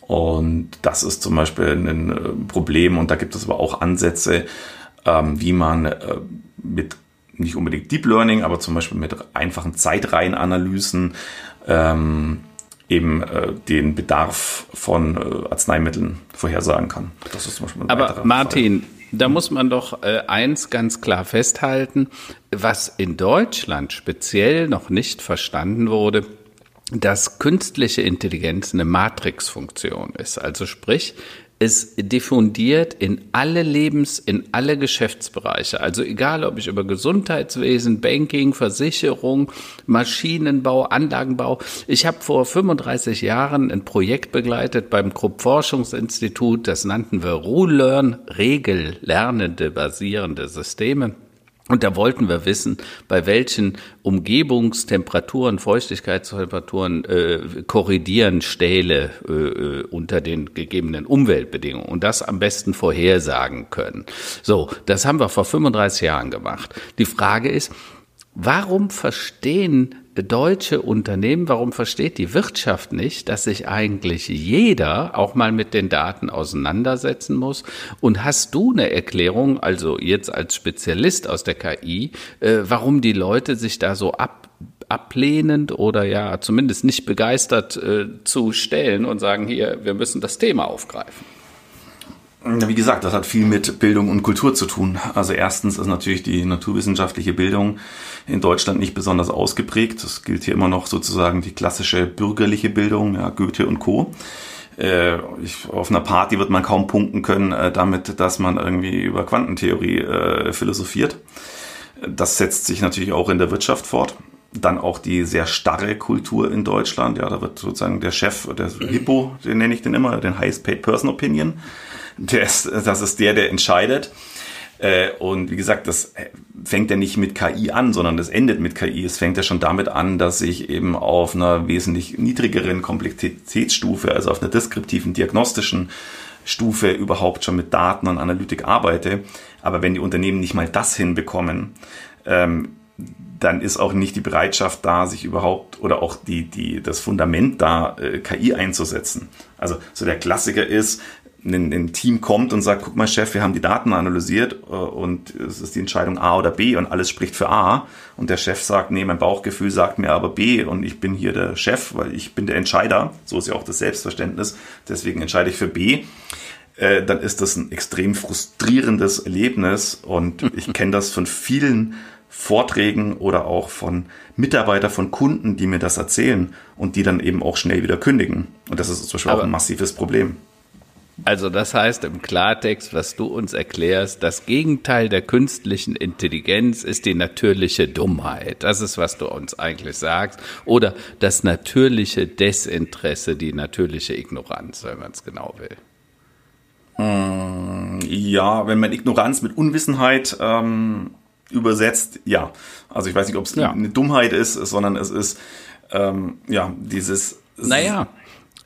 Und das ist zum Beispiel ein äh, Problem und da gibt es aber auch Ansätze, ähm, wie man äh, mit nicht unbedingt Deep Learning, aber zum Beispiel mit einfachen Zeitreihenanalysen ähm, eben äh, den Bedarf von äh, Arzneimitteln vorhersagen kann. Das ist zum Beispiel ein Aber Martin, Fall. Da muss man doch äh, eins ganz klar festhalten, was in Deutschland speziell noch nicht verstanden wurde, dass künstliche Intelligenz eine Matrixfunktion ist. Also sprich, es diffundiert in alle Lebens-, in alle Geschäftsbereiche. Also egal, ob ich über Gesundheitswesen, Banking, Versicherung, Maschinenbau, Anlagenbau. Ich habe vor 35 Jahren ein Projekt begleitet beim Krupp Forschungsinstitut, das nannten wir Rule-Learn, regellernende basierende Systeme. Und da wollten wir wissen, bei welchen Umgebungstemperaturen, Feuchtigkeitstemperaturen äh, korrigieren Stähle äh, äh, unter den gegebenen Umweltbedingungen und das am besten vorhersagen können. So, das haben wir vor 35 Jahren gemacht. Die Frage ist, warum verstehen deutsche Unternehmen, warum versteht die Wirtschaft nicht, dass sich eigentlich jeder auch mal mit den Daten auseinandersetzen muss? Und hast du eine Erklärung, also jetzt als Spezialist aus der KI, äh, warum die Leute sich da so ab ablehnend oder ja zumindest nicht begeistert äh, zu stellen und sagen, hier, wir müssen das Thema aufgreifen? Wie gesagt, das hat viel mit Bildung und Kultur zu tun. Also erstens ist natürlich die naturwissenschaftliche Bildung in Deutschland nicht besonders ausgeprägt. Das gilt hier immer noch sozusagen die klassische bürgerliche Bildung, ja, Goethe und Co. Äh, ich, auf einer Party wird man kaum punkten können äh, damit, dass man irgendwie über Quantentheorie äh, philosophiert. Das setzt sich natürlich auch in der Wirtschaft fort. Dann auch die sehr starre Kultur in Deutschland. Ja, da wird sozusagen der Chef, der Hippo, den nenne ich den immer, den Highest Paid Person Opinion der ist, das ist der, der entscheidet. Äh, und wie gesagt, das fängt ja nicht mit KI an, sondern das endet mit KI. Es fängt ja schon damit an, dass ich eben auf einer wesentlich niedrigeren Komplexitätsstufe, also auf einer deskriptiven, diagnostischen Stufe überhaupt schon mit Daten und Analytik arbeite. Aber wenn die Unternehmen nicht mal das hinbekommen, ähm, dann ist auch nicht die Bereitschaft da, sich überhaupt oder auch die, die, das Fundament da, äh, KI einzusetzen. Also so der Klassiker ist, ein, ein, Team kommt und sagt, guck mal Chef, wir haben die Daten analysiert äh, und es ist die Entscheidung A oder B und alles spricht für A und der Chef sagt, nee, mein Bauchgefühl sagt mir aber B und ich bin hier der Chef, weil ich bin der Entscheider, so ist ja auch das Selbstverständnis, deswegen entscheide ich für B, äh, dann ist das ein extrem frustrierendes Erlebnis und ich kenne das von vielen Vorträgen oder auch von Mitarbeitern von Kunden, die mir das erzählen und die dann eben auch schnell wieder kündigen. Und das ist zum Beispiel aber auch ein massives Problem. Also das heißt im Klartext, was du uns erklärst, das Gegenteil der künstlichen Intelligenz ist die natürliche Dummheit. Das ist, was du uns eigentlich sagst. Oder das natürliche Desinteresse, die natürliche Ignoranz, wenn man es genau will. Hm, ja, wenn man Ignoranz mit Unwissenheit ähm, übersetzt, ja. Also ich weiß nicht, ob es ja. eine Dummheit ist, sondern es ist ähm, ja dieses. Naja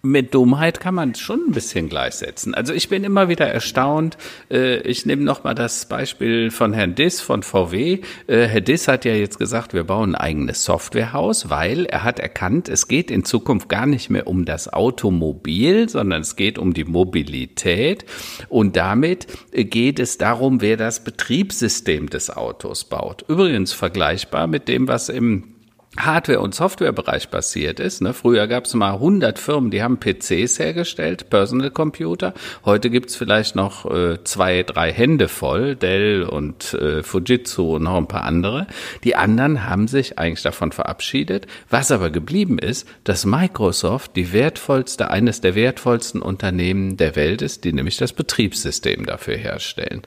mit Dummheit kann man schon ein bisschen gleichsetzen. Also ich bin immer wieder erstaunt. Äh, ich nehme noch mal das Beispiel von Herrn Diss von VW. Äh, Herr Diss hat ja jetzt gesagt, wir bauen ein eigenes Softwarehaus, weil er hat erkannt, es geht in Zukunft gar nicht mehr um das Automobil, sondern es geht um die Mobilität. Und damit geht es darum, wer das Betriebssystem des Autos baut. Übrigens vergleichbar mit dem, was im Hardware- und Softwarebereich passiert ist. Ne? Früher gab es mal 100 Firmen, die haben PCs hergestellt, Personal Computer. Heute gibt's vielleicht noch äh, zwei, drei Hände voll, Dell und äh, Fujitsu und noch ein paar andere. Die anderen haben sich eigentlich davon verabschiedet. Was aber geblieben ist, dass Microsoft die wertvollste, eines der wertvollsten Unternehmen der Welt ist, die nämlich das Betriebssystem dafür herstellen.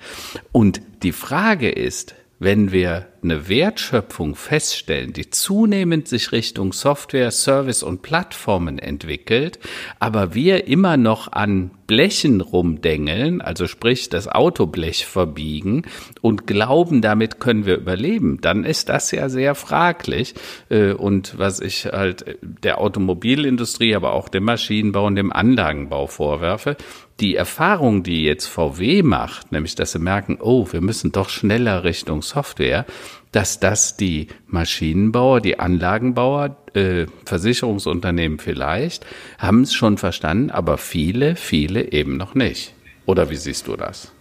Und die Frage ist, wenn wir eine Wertschöpfung feststellen, die zunehmend sich Richtung Software, Service und Plattformen entwickelt, aber wir immer noch an Blechen rumdengeln, also sprich das Autoblech verbiegen und glauben, damit können wir überleben, dann ist das ja sehr fraglich. Äh, und was ich halt der Automobilindustrie, aber auch dem Maschinenbau und dem Anlagenbau vorwerfe, die Erfahrung, die jetzt VW macht, nämlich dass sie merken, oh, wir müssen doch schneller Richtung Software, dass das die Maschinenbauer, die Anlagenbauer, äh, Versicherungsunternehmen vielleicht, haben es schon verstanden, aber viele, viele eben noch nicht. Oder wie siehst du das?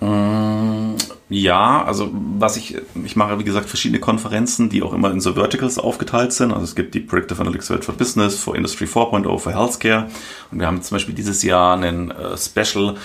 Mm, ja, also was ich, ich mache wie gesagt verschiedene Konferenzen, die auch immer in so Verticals aufgeteilt sind. Also es gibt die Predictive Analytics World for Business, for Industry 4.0, für Healthcare. Und wir haben zum Beispiel dieses Jahr einen äh, Special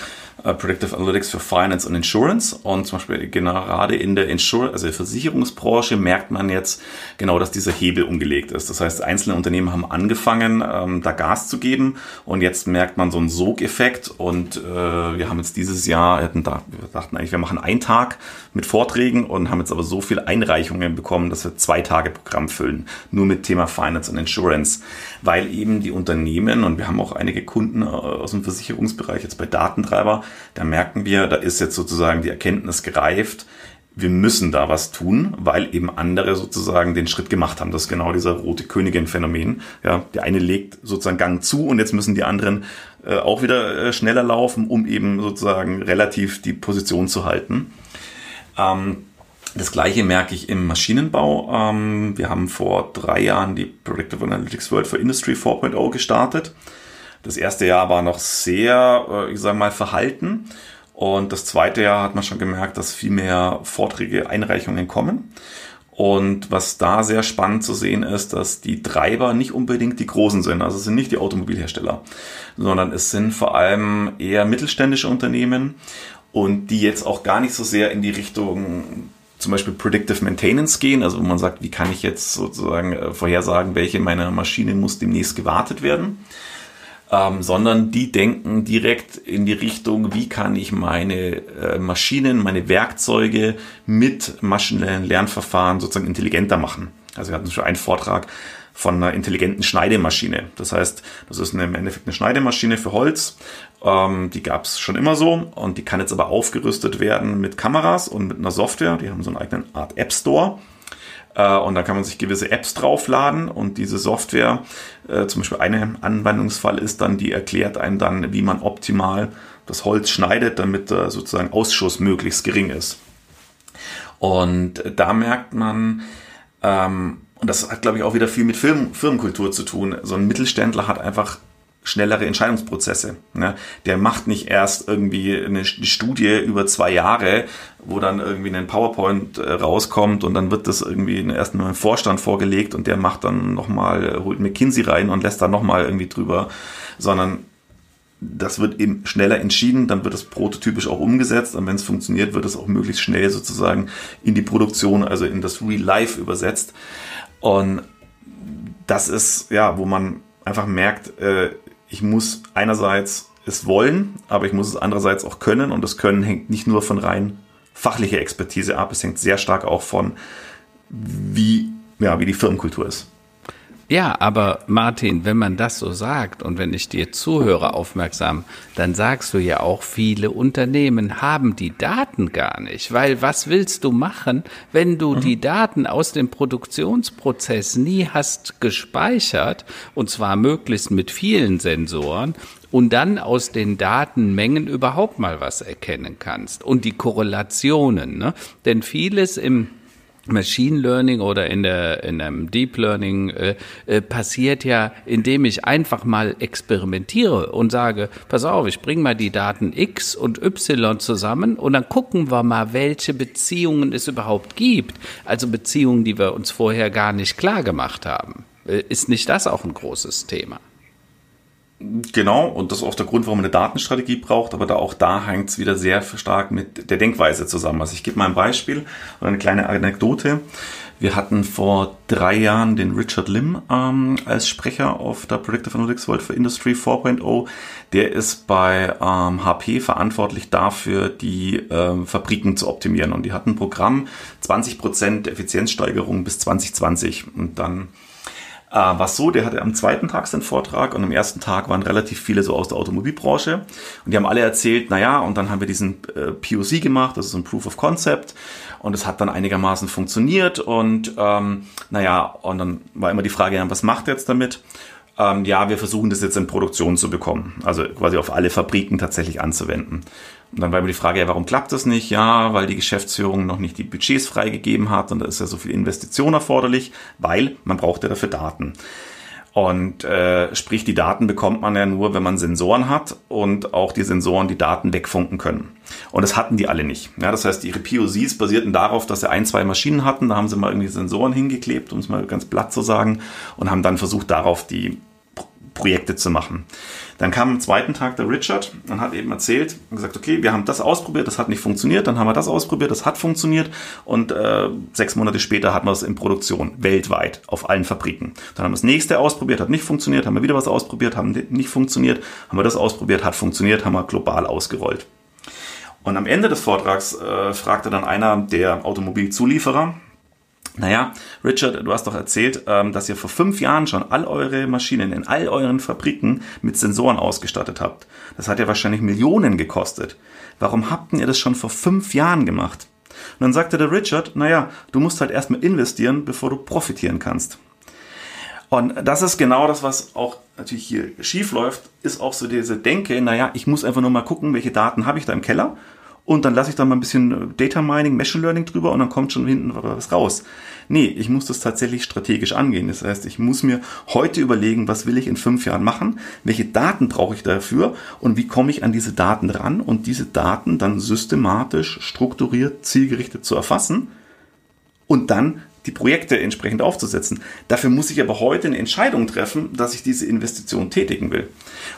äh, Predictive Analytics für Finance und Insurance. Und zum Beispiel gerade in der Insur also Versicherungsbranche merkt man jetzt genau, dass dieser Hebel umgelegt ist. Das heißt, einzelne Unternehmen haben angefangen, ähm, da Gas zu geben und jetzt merkt man so einen Sogeffekt und äh, wir haben jetzt dieses Jahr, hätten da, wir dachten eigentlich, wir machen einen Tag mit Vorträgen und haben jetzt aber so viele Einreichungen bekommen, dass wir zwei Tage Programm füllen, nur mit Thema Finance und Insurance, weil eben die Unternehmen und wir haben auch einige Kunden äh, aus dem Versicherungsbereich jetzt bei Datentreiber, da merken wir, da ist jetzt sozusagen die Erkenntnis gereift, wir müssen da was tun, weil eben andere sozusagen den Schritt gemacht haben. Das ist genau dieser rote Königin-Phänomen. Ja, der eine legt sozusagen Gang zu und jetzt müssen die anderen äh, auch wieder äh, schneller laufen, um eben sozusagen relativ die Position zu halten. Ähm, das gleiche merke ich im Maschinenbau. Ähm, wir haben vor drei Jahren die Predictive Analytics World for Industry 4.0 gestartet. Das erste Jahr war noch sehr, äh, ich sage mal, verhalten. Und das zweite Jahr hat man schon gemerkt, dass viel mehr Vorträge, Einreichungen kommen. Und was da sehr spannend zu sehen ist, dass die Treiber nicht unbedingt die großen sind. Also es sind nicht die Automobilhersteller, sondern es sind vor allem eher mittelständische Unternehmen und die jetzt auch gar nicht so sehr in die Richtung zum Beispiel Predictive Maintenance gehen, also wo man sagt, wie kann ich jetzt sozusagen äh, vorhersagen, welche meiner Maschine muss demnächst gewartet werden, ähm, sondern die denken direkt in die Richtung, wie kann ich meine äh, Maschinen, meine Werkzeuge mit maschinellen Lernverfahren sozusagen intelligenter machen. Also wir hatten schon einen Vortrag von einer intelligenten Schneidemaschine. Das heißt, das ist eine, im Endeffekt eine Schneidemaschine für Holz. Ähm, die gab es schon immer so und die kann jetzt aber aufgerüstet werden mit Kameras und mit einer Software. Die haben so einen eigenen Art App Store. Äh, und da kann man sich gewisse Apps draufladen und diese Software, äh, zum Beispiel ein Anwendungsfall ist dann, die erklärt einem dann, wie man optimal das Holz schneidet, damit der sozusagen Ausschuss möglichst gering ist. Und da merkt man, ähm, und das hat, glaube ich, auch wieder viel mit Firmen, Firmenkultur zu tun. So ein Mittelständler hat einfach schnellere Entscheidungsprozesse. Ne? Der macht nicht erst irgendwie eine Studie über zwei Jahre, wo dann irgendwie ein PowerPoint äh, rauskommt und dann wird das irgendwie erst nur im Vorstand vorgelegt und der macht dann nochmal, holt McKinsey rein und lässt dann nochmal irgendwie drüber, sondern das wird eben schneller entschieden, dann wird es prototypisch auch umgesetzt und wenn es funktioniert, wird es auch möglichst schnell sozusagen in die Produktion, also in das Real Life übersetzt. Und das ist, ja, wo man einfach merkt, äh, ich muss einerseits es wollen, aber ich muss es andererseits auch können und das Können hängt nicht nur von rein fachlicher Expertise ab, es hängt sehr stark auch von, wie, ja, wie die Firmenkultur ist. Ja, aber Martin, wenn man das so sagt und wenn ich dir zuhöre aufmerksam, dann sagst du ja auch, viele Unternehmen haben die Daten gar nicht. Weil was willst du machen, wenn du mhm. die Daten aus dem Produktionsprozess nie hast gespeichert, und zwar möglichst mit vielen Sensoren, und dann aus den Datenmengen überhaupt mal was erkennen kannst und die Korrelationen. Ne? Denn vieles im Machine Learning oder in, der, in einem Deep Learning äh, äh, passiert ja, indem ich einfach mal experimentiere und sage, pass auf, ich bringe mal die Daten X und Y zusammen und dann gucken wir mal, welche Beziehungen es überhaupt gibt. Also Beziehungen, die wir uns vorher gar nicht klar gemacht haben. Äh, ist nicht das auch ein großes Thema? Genau, und das ist auch der Grund, warum man eine Datenstrategie braucht, aber da auch da hängt es wieder sehr stark mit der Denkweise zusammen. Also ich gebe mal ein Beispiel oder eine kleine Anekdote. Wir hatten vor drei Jahren den Richard Lim ähm, als Sprecher auf der Predictive Analytics World für Industry 4.0. Der ist bei ähm, HP verantwortlich dafür, die ähm, Fabriken zu optimieren. Und die hatten ein Programm 20% Effizienzsteigerung bis 2020. Und dann äh, war so, der hatte am zweiten Tag seinen Vortrag und am ersten Tag waren relativ viele so aus der Automobilbranche und die haben alle erzählt, naja, und dann haben wir diesen äh, POC gemacht, das ist ein Proof of Concept und es hat dann einigermaßen funktioniert und ähm, naja, und dann war immer die Frage, ja, was macht er jetzt damit? Ähm, ja, wir versuchen das jetzt in Produktion zu bekommen, also quasi auf alle Fabriken tatsächlich anzuwenden. Und dann war immer die Frage, ja, warum klappt das nicht? Ja, weil die Geschäftsführung noch nicht die Budgets freigegeben hat und da ist ja so viel Investition erforderlich, weil man braucht ja dafür Daten. Und äh, sprich, die Daten bekommt man ja nur, wenn man Sensoren hat und auch die Sensoren die Daten wegfunken können. Und das hatten die alle nicht. Ja, das heißt, ihre POCs basierten darauf, dass sie ein, zwei Maschinen hatten. Da haben sie mal irgendwie Sensoren hingeklebt, um es mal ganz platt zu sagen, und haben dann versucht, darauf die Projekte zu machen. Dann kam am zweiten Tag der Richard und hat eben erzählt und gesagt, okay, wir haben das ausprobiert, das hat nicht funktioniert, dann haben wir das ausprobiert, das hat funktioniert und äh, sechs Monate später hatten wir es in Produktion, weltweit, auf allen Fabriken. Dann haben wir das nächste ausprobiert, hat nicht funktioniert, haben wir wieder was ausprobiert, haben nicht funktioniert, haben wir das ausprobiert, hat funktioniert, haben wir global ausgerollt. Und am Ende des Vortrags äh, fragte dann einer der Automobilzulieferer, naja, Richard, du hast doch erzählt, ähm, dass ihr vor fünf Jahren schon all eure Maschinen in all euren Fabriken mit Sensoren ausgestattet habt. Das hat ja wahrscheinlich Millionen gekostet. Warum habt ihr das schon vor fünf Jahren gemacht? Und dann sagte der Richard, naja, du musst halt erstmal investieren, bevor du profitieren kannst. Und das ist genau das, was auch natürlich hier schief läuft, ist auch so diese Denke, naja, ich muss einfach nur mal gucken, welche Daten habe ich da im Keller und dann lasse ich da mal ein bisschen äh, Data Mining, Machine Learning drüber und dann kommt schon hinten was raus. Nee, ich muss das tatsächlich strategisch angehen. Das heißt, ich muss mir heute überlegen, was will ich in fünf Jahren machen, welche Daten brauche ich dafür und wie komme ich an diese Daten ran und diese Daten dann systematisch, strukturiert, zielgerichtet zu erfassen und dann die Projekte entsprechend aufzusetzen. Dafür muss ich aber heute eine Entscheidung treffen, dass ich diese Investition tätigen will.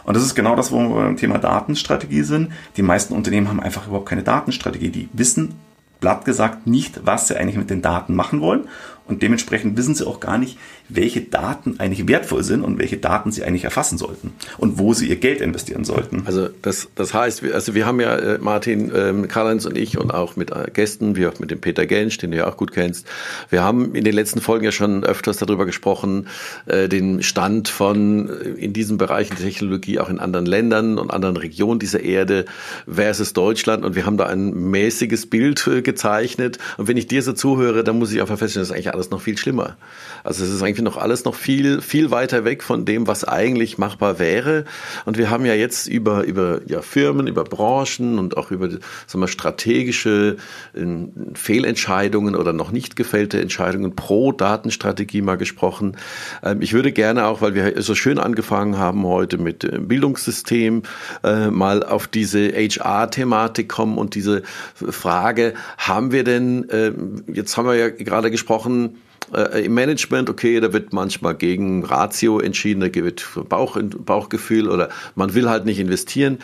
Und das ist genau das, wo wir beim Thema Datenstrategie sind. Die meisten Unternehmen haben einfach überhaupt keine Datenstrategie. Die wissen, blatt gesagt, nicht, was sie eigentlich mit den Daten machen wollen. Und dementsprechend wissen sie auch gar nicht, welche Daten eigentlich wertvoll sind und welche Daten sie eigentlich erfassen sollten und wo sie ihr Geld investieren sollten. Also das, das heißt, also wir haben ja äh, Martin, ähm, Karl-Heinz und ich und auch mit äh, Gästen, wie auch mit dem Peter Gensch, den du ja auch gut kennst, wir haben in den letzten Folgen ja schon öfters darüber gesprochen, äh, den Stand von äh, in diesem Bereich der Technologie auch in anderen Ländern und anderen Regionen dieser Erde versus Deutschland und wir haben da ein mäßiges Bild äh, gezeichnet und wenn ich dir so zuhöre, dann muss ich einfach feststellen, das ist eigentlich alles noch viel schlimmer. Also es ist eigentlich noch alles noch viel, viel weiter weg von dem, was eigentlich machbar wäre. Und wir haben ja jetzt über, über ja, Firmen, über Branchen und auch über sagen wir, strategische äh, Fehlentscheidungen oder noch nicht gefällte Entscheidungen pro Datenstrategie mal gesprochen. Ähm, ich würde gerne auch, weil wir so schön angefangen haben heute mit äh, Bildungssystem, äh, mal auf diese HR-Thematik kommen und diese Frage, haben wir denn, jetzt haben wir ja gerade gesprochen, äh, Im Management, okay, da wird manchmal gegen Ratio entschieden, da wird Bauch, Bauchgefühl oder man will halt nicht investieren.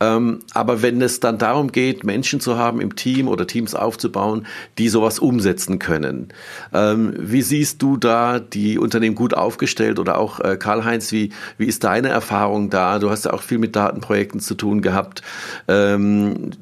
Ähm, aber wenn es dann darum geht, Menschen zu haben im Team oder Teams aufzubauen, die sowas umsetzen können, ähm, wie siehst du da die Unternehmen gut aufgestellt oder auch äh, Karl-Heinz, wie, wie ist deine Erfahrung da? Du hast ja auch viel mit Datenprojekten zu tun gehabt. Ähm,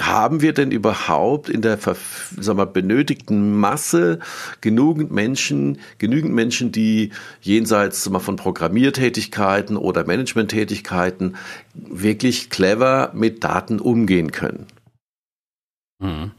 haben wir denn überhaupt in der sagen wir, benötigten Masse genug genügend Menschen, genügend Menschen, die jenseits von Programmiertätigkeiten oder Managementtätigkeiten wirklich clever mit Daten umgehen können. Mhm.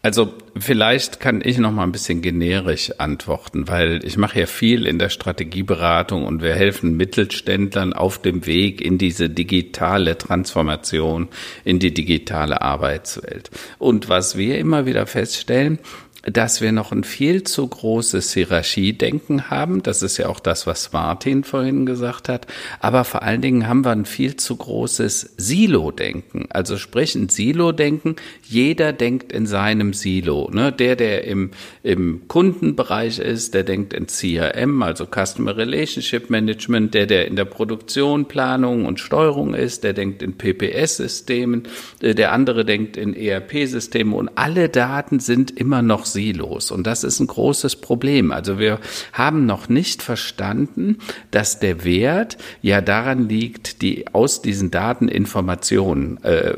Also vielleicht kann ich noch mal ein bisschen generisch antworten, weil ich mache ja viel in der Strategieberatung und wir helfen Mittelständlern auf dem Weg in diese digitale Transformation, in die digitale Arbeitswelt. Und was wir immer wieder feststellen, dass wir noch ein viel zu großes Hierarchiedenken haben. Das ist ja auch das, was Martin vorhin gesagt hat. Aber vor allen Dingen haben wir ein viel zu großes Silo-Denken. Also sprich ein Silo-Denken. Jeder denkt in seinem Silo. Ne? Der, der im, im Kundenbereich ist, der denkt in CRM, also Customer Relationship Management. Der, der in der Produktion, Planung und Steuerung ist, der denkt in PPS-Systemen. Äh, der andere denkt in ERP-Systemen. Und alle Daten sind immer noch Silos. Und das ist ein großes Problem. Also wir haben noch nicht verstanden, dass der Wert ja daran liegt, die aus diesen Daten Informationen äh,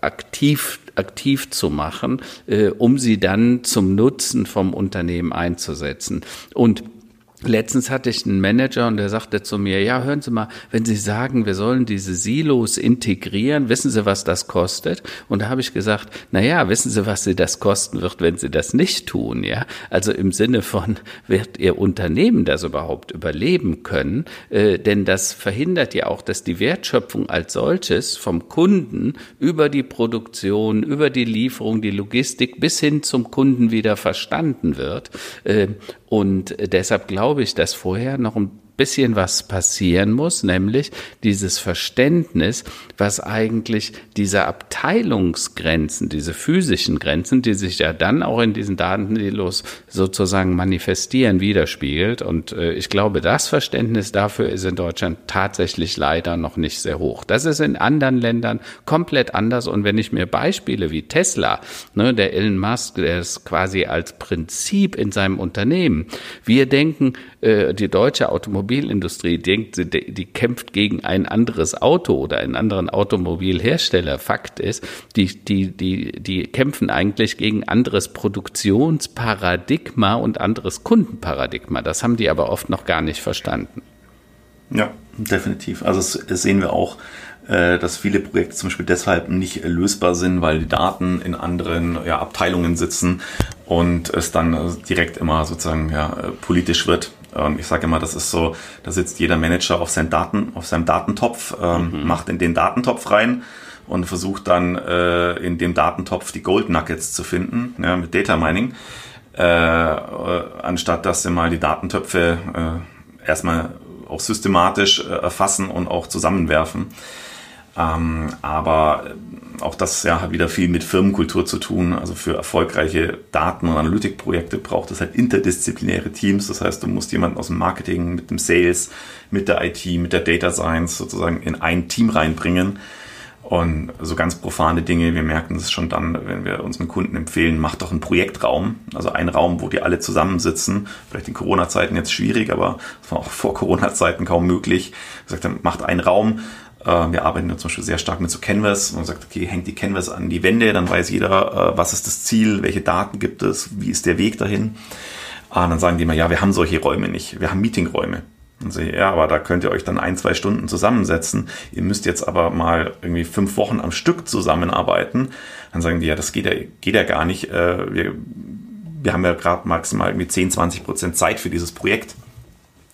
aktiv aktiv zu machen, äh, um sie dann zum Nutzen vom Unternehmen einzusetzen. Und Letztens hatte ich einen Manager und der sagte zu mir, ja, hören Sie mal, wenn Sie sagen, wir sollen diese Silos integrieren, wissen Sie, was das kostet? Und da habe ich gesagt, na ja, wissen Sie, was Sie das kosten wird, wenn Sie das nicht tun, ja? Also im Sinne von, wird Ihr Unternehmen das überhaupt überleben können? Äh, denn das verhindert ja auch, dass die Wertschöpfung als solches vom Kunden über die Produktion, über die Lieferung, die Logistik bis hin zum Kunden wieder verstanden wird. Äh, und deshalb glaube ich, dass vorher noch ein bisschen was passieren muss, nämlich dieses Verständnis, was eigentlich diese Abteilungsgrenzen, diese physischen Grenzen, die sich ja dann auch in diesen Datensilos sozusagen manifestieren, widerspiegelt. Und äh, ich glaube, das Verständnis dafür ist in Deutschland tatsächlich leider noch nicht sehr hoch. Das ist in anderen Ländern komplett anders. Und wenn ich mir Beispiele wie Tesla, ne, der Elon Musk, der ist quasi als Prinzip in seinem Unternehmen, wir denken, äh, die deutsche Automobilindustrie denkt, die, die kämpft gegen ein anderes Auto oder einen anderen Automobilhersteller. Fakt ist, die, die, die, die kämpfen eigentlich gegen anderes Produktionsparadigma und anderes Kundenparadigma. Das haben die aber oft noch gar nicht verstanden. Ja, definitiv. Also das sehen wir auch äh, dass viele Projekte zum Beispiel deshalb nicht lösbar sind, weil die Daten in anderen ja, Abteilungen sitzen und es dann direkt immer sozusagen ja, politisch wird. Ähm, ich sage immer, das ist so, da sitzt jeder Manager auf, seinen Daten, auf seinem Datentopf, ähm, mhm. macht in den Datentopf rein und versucht dann äh, in dem Datentopf die Gold Nuggets zu finden, ja, mit Data Mining, äh, äh, anstatt dass sie mal die Datentöpfe äh, erstmal auch systematisch äh, erfassen und auch zusammenwerfen. Ähm, aber auch das ja, hat wieder viel mit Firmenkultur zu tun. Also für erfolgreiche Daten- und Analytikprojekte braucht es halt interdisziplinäre Teams. Das heißt, du musst jemanden aus dem Marketing, mit dem Sales, mit der IT, mit der Data Science sozusagen in ein Team reinbringen. Und so ganz profane Dinge, wir merken es schon dann, wenn wir uns mit Kunden empfehlen, macht doch einen Projektraum, also einen Raum, wo die alle zusammensitzen. Vielleicht in Corona-Zeiten jetzt schwierig, aber das war auch vor Corona-Zeiten kaum möglich. Gesagt, macht einen Raum, wir arbeiten ja zum Beispiel sehr stark mit so Canvas. Man sagt, okay, hängt die Canvas an die Wände, dann weiß jeder, äh, was ist das Ziel, welche Daten gibt es, wie ist der Weg dahin. Und dann sagen die immer, ja, wir haben solche Räume nicht, wir haben Meetingräume. Und so, ja, aber da könnt ihr euch dann ein, zwei Stunden zusammensetzen. Ihr müsst jetzt aber mal irgendwie fünf Wochen am Stück zusammenarbeiten. Dann sagen die, ja, das geht ja, geht ja gar nicht. Äh, wir, wir haben ja gerade maximal irgendwie 10, 20 Prozent Zeit für dieses Projekt.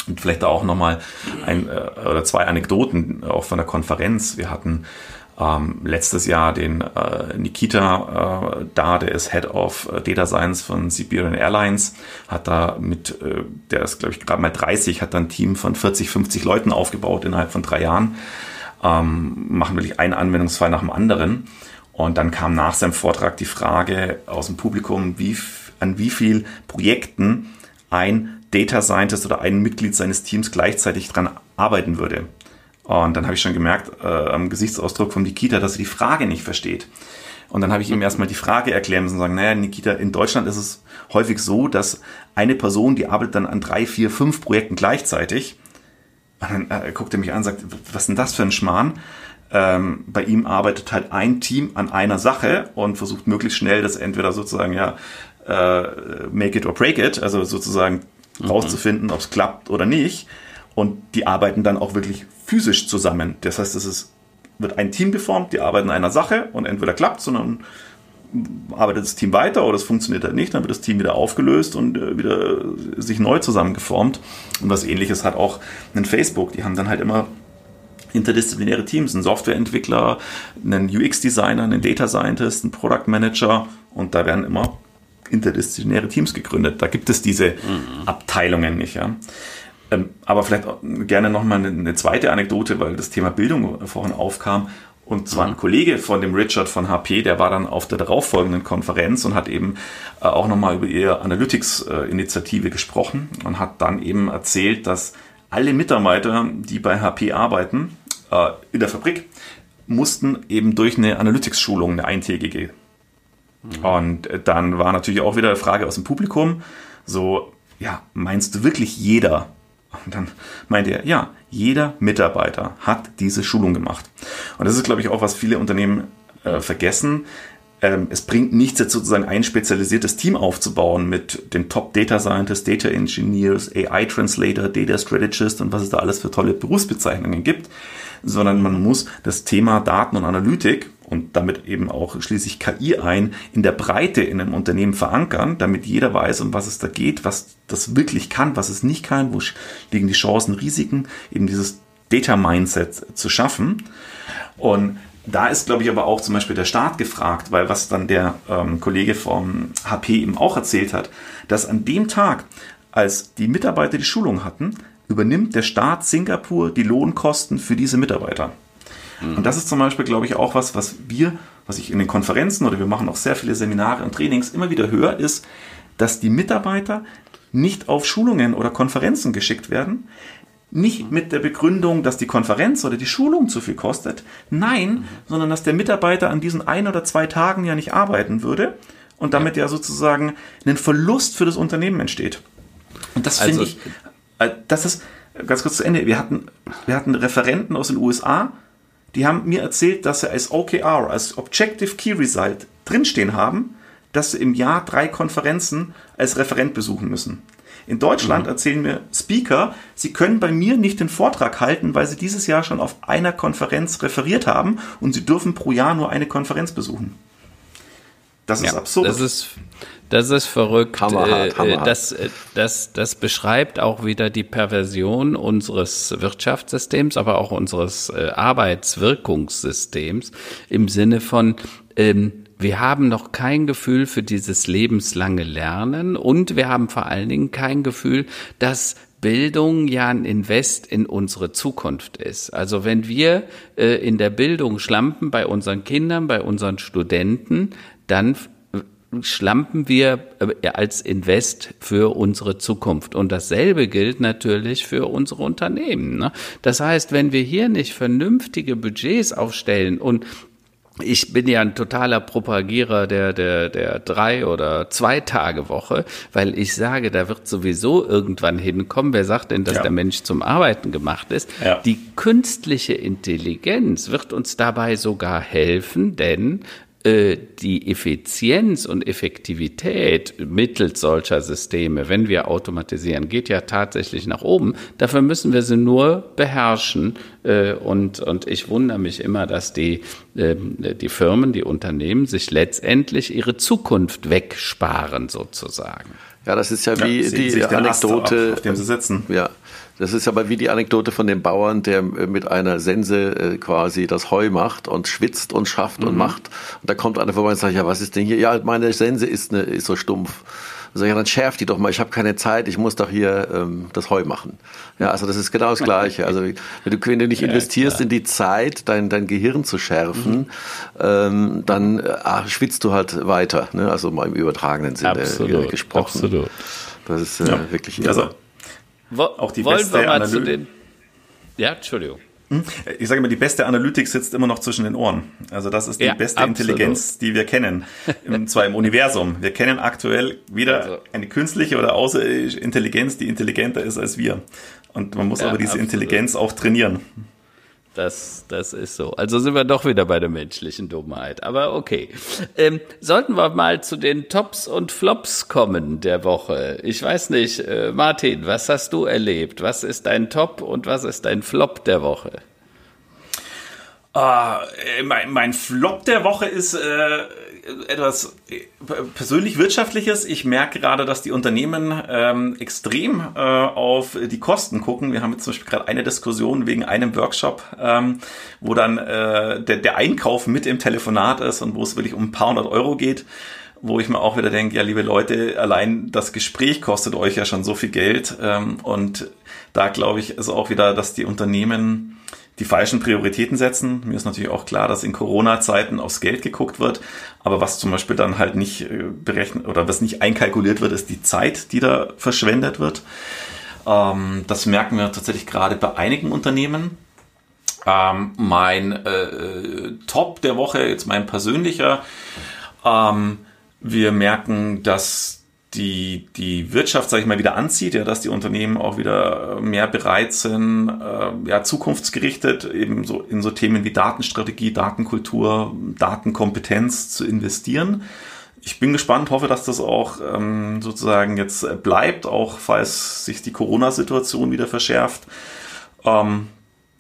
Und vielleicht auch nochmal ein äh, oder zwei Anekdoten auch von der Konferenz. Wir hatten ähm, letztes Jahr den äh, Nikita äh, da, der ist Head of äh, Data Science von Siberian Airlines, hat da mit, äh, der ist glaube ich gerade mal 30, hat dann ein Team von 40, 50 Leuten aufgebaut innerhalb von drei Jahren, ähm, machen wirklich einen Anwendungsfall nach dem anderen. Und dann kam nach seinem Vortrag die Frage aus dem Publikum, wie, an wie viel Projekten ein Data Scientist oder ein Mitglied seines Teams gleichzeitig dran arbeiten würde. Und dann habe ich schon gemerkt äh, am Gesichtsausdruck von Nikita, dass er die Frage nicht versteht. Und dann habe ich ihm erstmal die Frage erklären müssen und sagen, naja, Nikita, in Deutschland ist es häufig so, dass eine Person, die arbeitet dann an drei, vier, fünf Projekten gleichzeitig. Und dann äh, guckt er mich an und sagt, was ist denn das für ein Schmarrn? Ähm, bei ihm arbeitet halt ein Team an einer Sache und versucht möglichst schnell das entweder sozusagen ja äh, make it or break it, also sozusagen mhm. rauszufinden, ob es klappt oder nicht. Und die arbeiten dann auch wirklich physisch zusammen. Das heißt, es ist, wird ein Team geformt, die arbeiten an einer Sache und entweder klappt, sondern arbeitet das Team weiter oder es funktioniert halt nicht, dann wird das Team wieder aufgelöst und äh, wieder sich neu zusammengeformt. Und was ähnliches hat auch ein Facebook. Die haben dann halt immer interdisziplinäre Teams, einen Softwareentwickler, einen UX-Designer, einen Data Scientist, einen Product Manager und da werden immer interdisziplinäre Teams gegründet. Da gibt es diese mhm. Abteilungen nicht. Ja. Ähm, aber vielleicht gerne nochmal eine, eine zweite Anekdote, weil das Thema Bildung vorhin aufkam. Und zwar ein mhm. Kollege von dem Richard von HP, der war dann auf der darauffolgenden Konferenz und hat eben äh, auch nochmal über ihre Analytics-Initiative gesprochen und hat dann eben erzählt, dass alle Mitarbeiter, die bei HP arbeiten, äh, in der Fabrik, mussten eben durch eine Analytics-Schulung, eine eintägige. Und dann war natürlich auch wieder eine Frage aus dem Publikum, so, ja, meinst du wirklich jeder und dann meinte er, ja, jeder Mitarbeiter hat diese Schulung gemacht. Und das ist, glaube ich, auch, was viele Unternehmen äh, vergessen. Ähm, es bringt nichts, jetzt sozusagen ein spezialisiertes Team aufzubauen mit den Top Data Scientists, Data Engineers, AI Translator, Data Strategist und was es da alles für tolle Berufsbezeichnungen gibt, sondern man muss das Thema Daten und Analytik und damit eben auch schließlich KI ein, in der Breite in einem Unternehmen verankern, damit jeder weiß, um was es da geht, was das wirklich kann, was es nicht kann, wo liegen die Chancen, Risiken, eben dieses Data Mindset zu schaffen. Und da ist, glaube ich, aber auch zum Beispiel der Staat gefragt, weil was dann der ähm, Kollege vom HP eben auch erzählt hat, dass an dem Tag, als die Mitarbeiter die Schulung hatten, übernimmt der Staat Singapur die Lohnkosten für diese Mitarbeiter. Und das ist zum Beispiel, glaube ich, auch was, was wir, was ich in den Konferenzen oder wir machen auch sehr viele Seminare und Trainings immer wieder höre, ist, dass die Mitarbeiter nicht auf Schulungen oder Konferenzen geschickt werden, nicht mit der Begründung, dass die Konferenz oder die Schulung zu viel kostet, nein, sondern dass der Mitarbeiter an diesen ein oder zwei Tagen ja nicht arbeiten würde und damit ja sozusagen ein Verlust für das Unternehmen entsteht. Und das finde also, ich, äh, das ist ganz kurz zu Ende. Wir hatten, wir hatten Referenten aus den USA, die haben mir erzählt, dass sie als OKR, als Objective Key Result drinstehen haben, dass sie im Jahr drei Konferenzen als Referent besuchen müssen. In Deutschland mhm. erzählen mir Speaker, sie können bei mir nicht den Vortrag halten, weil sie dieses Jahr schon auf einer Konferenz referiert haben und sie dürfen pro Jahr nur eine Konferenz besuchen. Das ist ja, absurd. Das ist, das ist verrückt. Hammerhart, äh, hammerhart. Das, äh, das, das beschreibt auch wieder die Perversion unseres Wirtschaftssystems, aber auch unseres äh, Arbeitswirkungssystems im Sinne von, ähm, wir haben noch kein Gefühl für dieses lebenslange Lernen und wir haben vor allen Dingen kein Gefühl, dass Bildung ja ein Invest in unsere Zukunft ist. Also wenn wir äh, in der Bildung schlampen bei unseren Kindern, bei unseren Studenten, dann schlampen wir äh, als Invest für unsere Zukunft. Und dasselbe gilt natürlich für unsere Unternehmen. Ne? Das heißt, wenn wir hier nicht vernünftige Budgets aufstellen und ich bin ja ein totaler Propagierer der, der, der drei oder zwei Tage Woche, weil ich sage, da wird sowieso irgendwann hinkommen. Wer sagt denn, dass ja. der Mensch zum Arbeiten gemacht ist? Ja. Die künstliche Intelligenz wird uns dabei sogar helfen, denn die Effizienz und Effektivität mittels solcher Systeme, wenn wir automatisieren, geht ja tatsächlich nach oben. Dafür müssen wir sie nur beherrschen. Äh, und, und ich wundere mich immer, dass die, ähm, die Firmen, die Unternehmen sich letztendlich ihre Zukunft wegsparen, sozusagen. Ja, das ist ja wie ja, die Anekdote, auf, auf dem sie sitzen. Ja, das ist aber wie die Anekdote von dem Bauern, der äh, mit einer Sense äh, quasi das Heu macht und schwitzt und schafft mhm. und macht. Und da kommt einer vorbei und sagt, ja, was ist denn hier? Ja, meine Sense ist, eine, ist so stumpf. Also ja, dann schärft die doch mal. Ich habe keine Zeit. Ich muss doch hier ähm, das Heu machen. Ja, also das ist genau das Gleiche. Also wenn du, wenn du nicht investierst ja, in die Zeit, dein, dein Gehirn zu schärfen, mhm. ähm, dann äh, schwitzt du halt weiter. Ne? Also mal im übertragenen Sinne absolut, gesprochen. Absolut. Das ist äh, ja. wirklich irre. Also wo, auch die wollen beste wir mal zu den. Ja, Entschuldigung. Hm? Ich sage immer, die beste Analytik sitzt immer noch zwischen den Ohren. Also das ist die ja, beste absolut. Intelligenz, die wir kennen. Und zwar im Universum. Wir kennen aktuell weder also. eine künstliche oder außerirdische Intelligenz, die intelligenter ist als wir. Und man muss ja, aber diese absolut. Intelligenz auch trainieren. Das, das ist so. Also sind wir doch wieder bei der menschlichen Dummheit. Aber okay. Ähm, sollten wir mal zu den Tops und Flops kommen der Woche. Ich weiß nicht, äh, Martin, was hast du erlebt? Was ist dein Top und was ist dein Flop der Woche? Uh, mein, mein, Flop der Woche ist äh, etwas äh, persönlich wirtschaftliches. Ich merke gerade, dass die Unternehmen ähm, extrem äh, auf die Kosten gucken. Wir haben jetzt zum Beispiel gerade eine Diskussion wegen einem Workshop, ähm, wo dann äh, der, der Einkauf mit im Telefonat ist und wo es wirklich um ein paar hundert Euro geht. wo ich mir auch wieder denke, ja, liebe Leute, allein das Gespräch kostet euch ja schon so viel Geld. Ähm, und da glaube ich, ist auch wieder, dass die Unternehmen die falschen Prioritäten setzen. Mir ist natürlich auch klar, dass in Corona-Zeiten aufs Geld geguckt wird. Aber was zum Beispiel dann halt nicht äh, berechnet oder was nicht einkalkuliert wird, ist die Zeit, die da verschwendet wird. Ähm, das merken wir tatsächlich gerade bei einigen Unternehmen. Ähm, mein äh, Top der Woche, jetzt mein persönlicher, ähm, wir merken, dass die, die Wirtschaft, sage ich mal, wieder anzieht, ja, dass die Unternehmen auch wieder mehr bereit sind, äh, ja, zukunftsgerichtet eben so in so Themen wie Datenstrategie, Datenkultur, Datenkompetenz zu investieren. Ich bin gespannt, hoffe, dass das auch ähm, sozusagen jetzt bleibt, auch falls sich die Corona-Situation wieder verschärft. Ähm,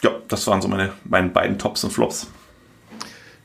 ja, das waren so meine, meine beiden Tops und Flops.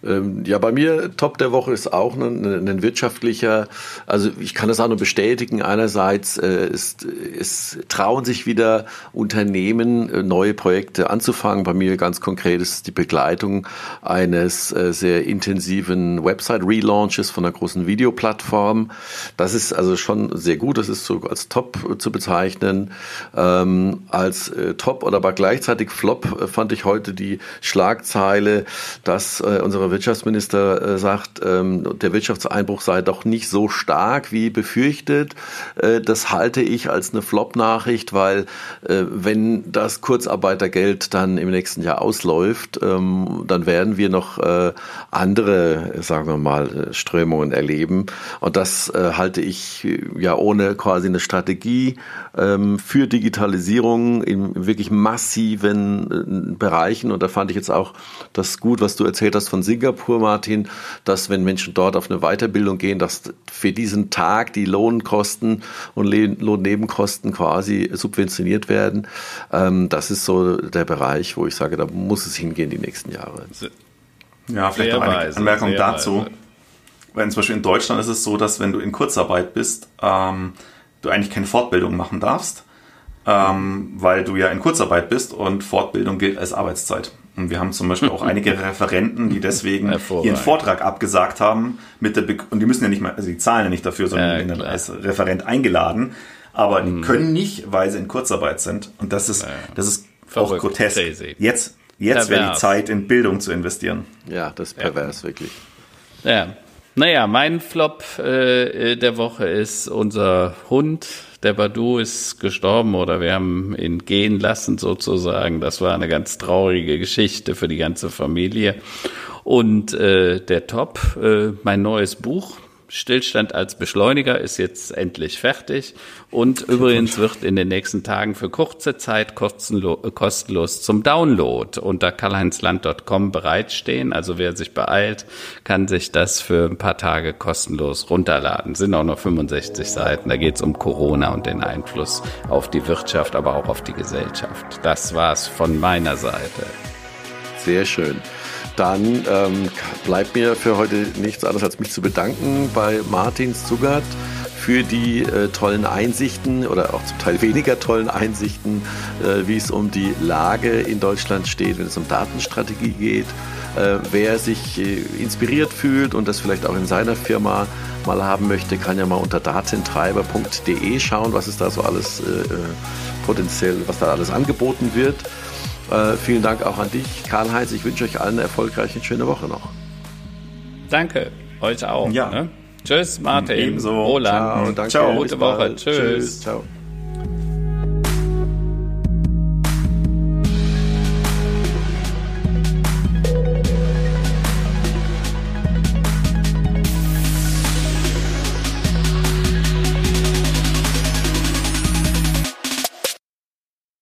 Ähm, ja, bei mir Top der Woche ist auch ein, ein wirtschaftlicher, also ich kann das auch nur bestätigen. Einerseits äh, ist, es trauen sich wieder Unternehmen, äh, neue Projekte anzufangen. Bei mir ganz konkret ist die Begleitung eines äh, sehr intensiven Website-Relaunches von einer großen Videoplattform. Das ist also schon sehr gut. Das ist so als Top zu bezeichnen. Ähm, als äh, Top oder aber gleichzeitig Flop äh, fand ich heute die Schlagzeile, dass äh, unsere Wirtschaftsminister äh, sagt, ähm, der Wirtschaftseinbruch sei doch nicht so stark wie befürchtet. Äh, das halte ich als eine Flop-Nachricht, weil äh, wenn das Kurzarbeitergeld dann im nächsten Jahr ausläuft, ähm, dann werden wir noch andere, sagen wir mal, Strömungen erleben. Und das halte ich ja ohne quasi eine Strategie ähm, für Digitalisierung in wirklich massiven Bereichen. Und da fand ich jetzt auch das gut, was du erzählt hast von Sing Singapur, Martin, dass wenn Menschen dort auf eine Weiterbildung gehen, dass für diesen Tag die Lohnkosten und Lohnnebenkosten quasi subventioniert werden. Ähm, das ist so der Bereich, wo ich sage, da muss es hingehen die nächsten Jahre. Ja, vielleicht noch eine weise, Anmerkung dazu. Weise. Weil zum Beispiel in Deutschland ist es so, dass wenn du in Kurzarbeit bist, ähm, du eigentlich keine Fortbildung machen darfst, ähm, weil du ja in Kurzarbeit bist und Fortbildung gilt als Arbeitszeit. Und wir haben zum Beispiel auch einige Referenten, die deswegen ihren Vortrag abgesagt haben mit der Be und die müssen ja nicht mal, also die zahlen ja nicht dafür, sondern ja, als Referent eingeladen. Aber die mhm. können nicht, weil sie in Kurzarbeit sind. Und das ist, ja. das ist Verrückt, auch grotesk. Crazy. Jetzt, jetzt wäre die Zeit, in Bildung zu investieren. Ja, das ist pervers, ja. wirklich. Ja. Naja, mein Flop äh, der Woche ist unser Hund, der Badu ist gestorben oder wir haben ihn gehen lassen sozusagen. Das war eine ganz traurige Geschichte für die ganze Familie. Und äh, der Top, äh, mein neues Buch, Stillstand als Beschleuniger ist jetzt endlich fertig und übrigens wird in den nächsten Tagen für kurze Zeit kostenlos zum Download unter karlheinzland.com bereitstehen. Also wer sich beeilt, kann sich das für ein paar Tage kostenlos runterladen. Sind auch noch 65 Seiten. Da geht es um Corona und den Einfluss auf die Wirtschaft, aber auch auf die Gesellschaft. Das war's von meiner Seite. Sehr schön dann ähm, bleibt mir für heute nichts anderes als mich zu bedanken bei Martin Zugert für die äh, tollen Einsichten oder auch zum Teil weniger tollen Einsichten, äh, wie es um die Lage in Deutschland steht, wenn es um Datenstrategie geht. Äh, wer sich äh, inspiriert fühlt und das vielleicht auch in seiner Firma mal haben möchte, kann ja mal unter datentreiber.de schauen, was es da so alles äh, äh, potenziell, was da alles angeboten wird. Äh, vielen Dank auch an dich, Karl-Heinz. Ich wünsche euch allen eine erfolgreiche, schöne Woche noch. Danke, euch auch. Ja. Ne? Tschüss, Martin. Ebenso. Roland. Ciao, danke. Ciao. Gute Woche. Tschüss. Tschüss. Ciao.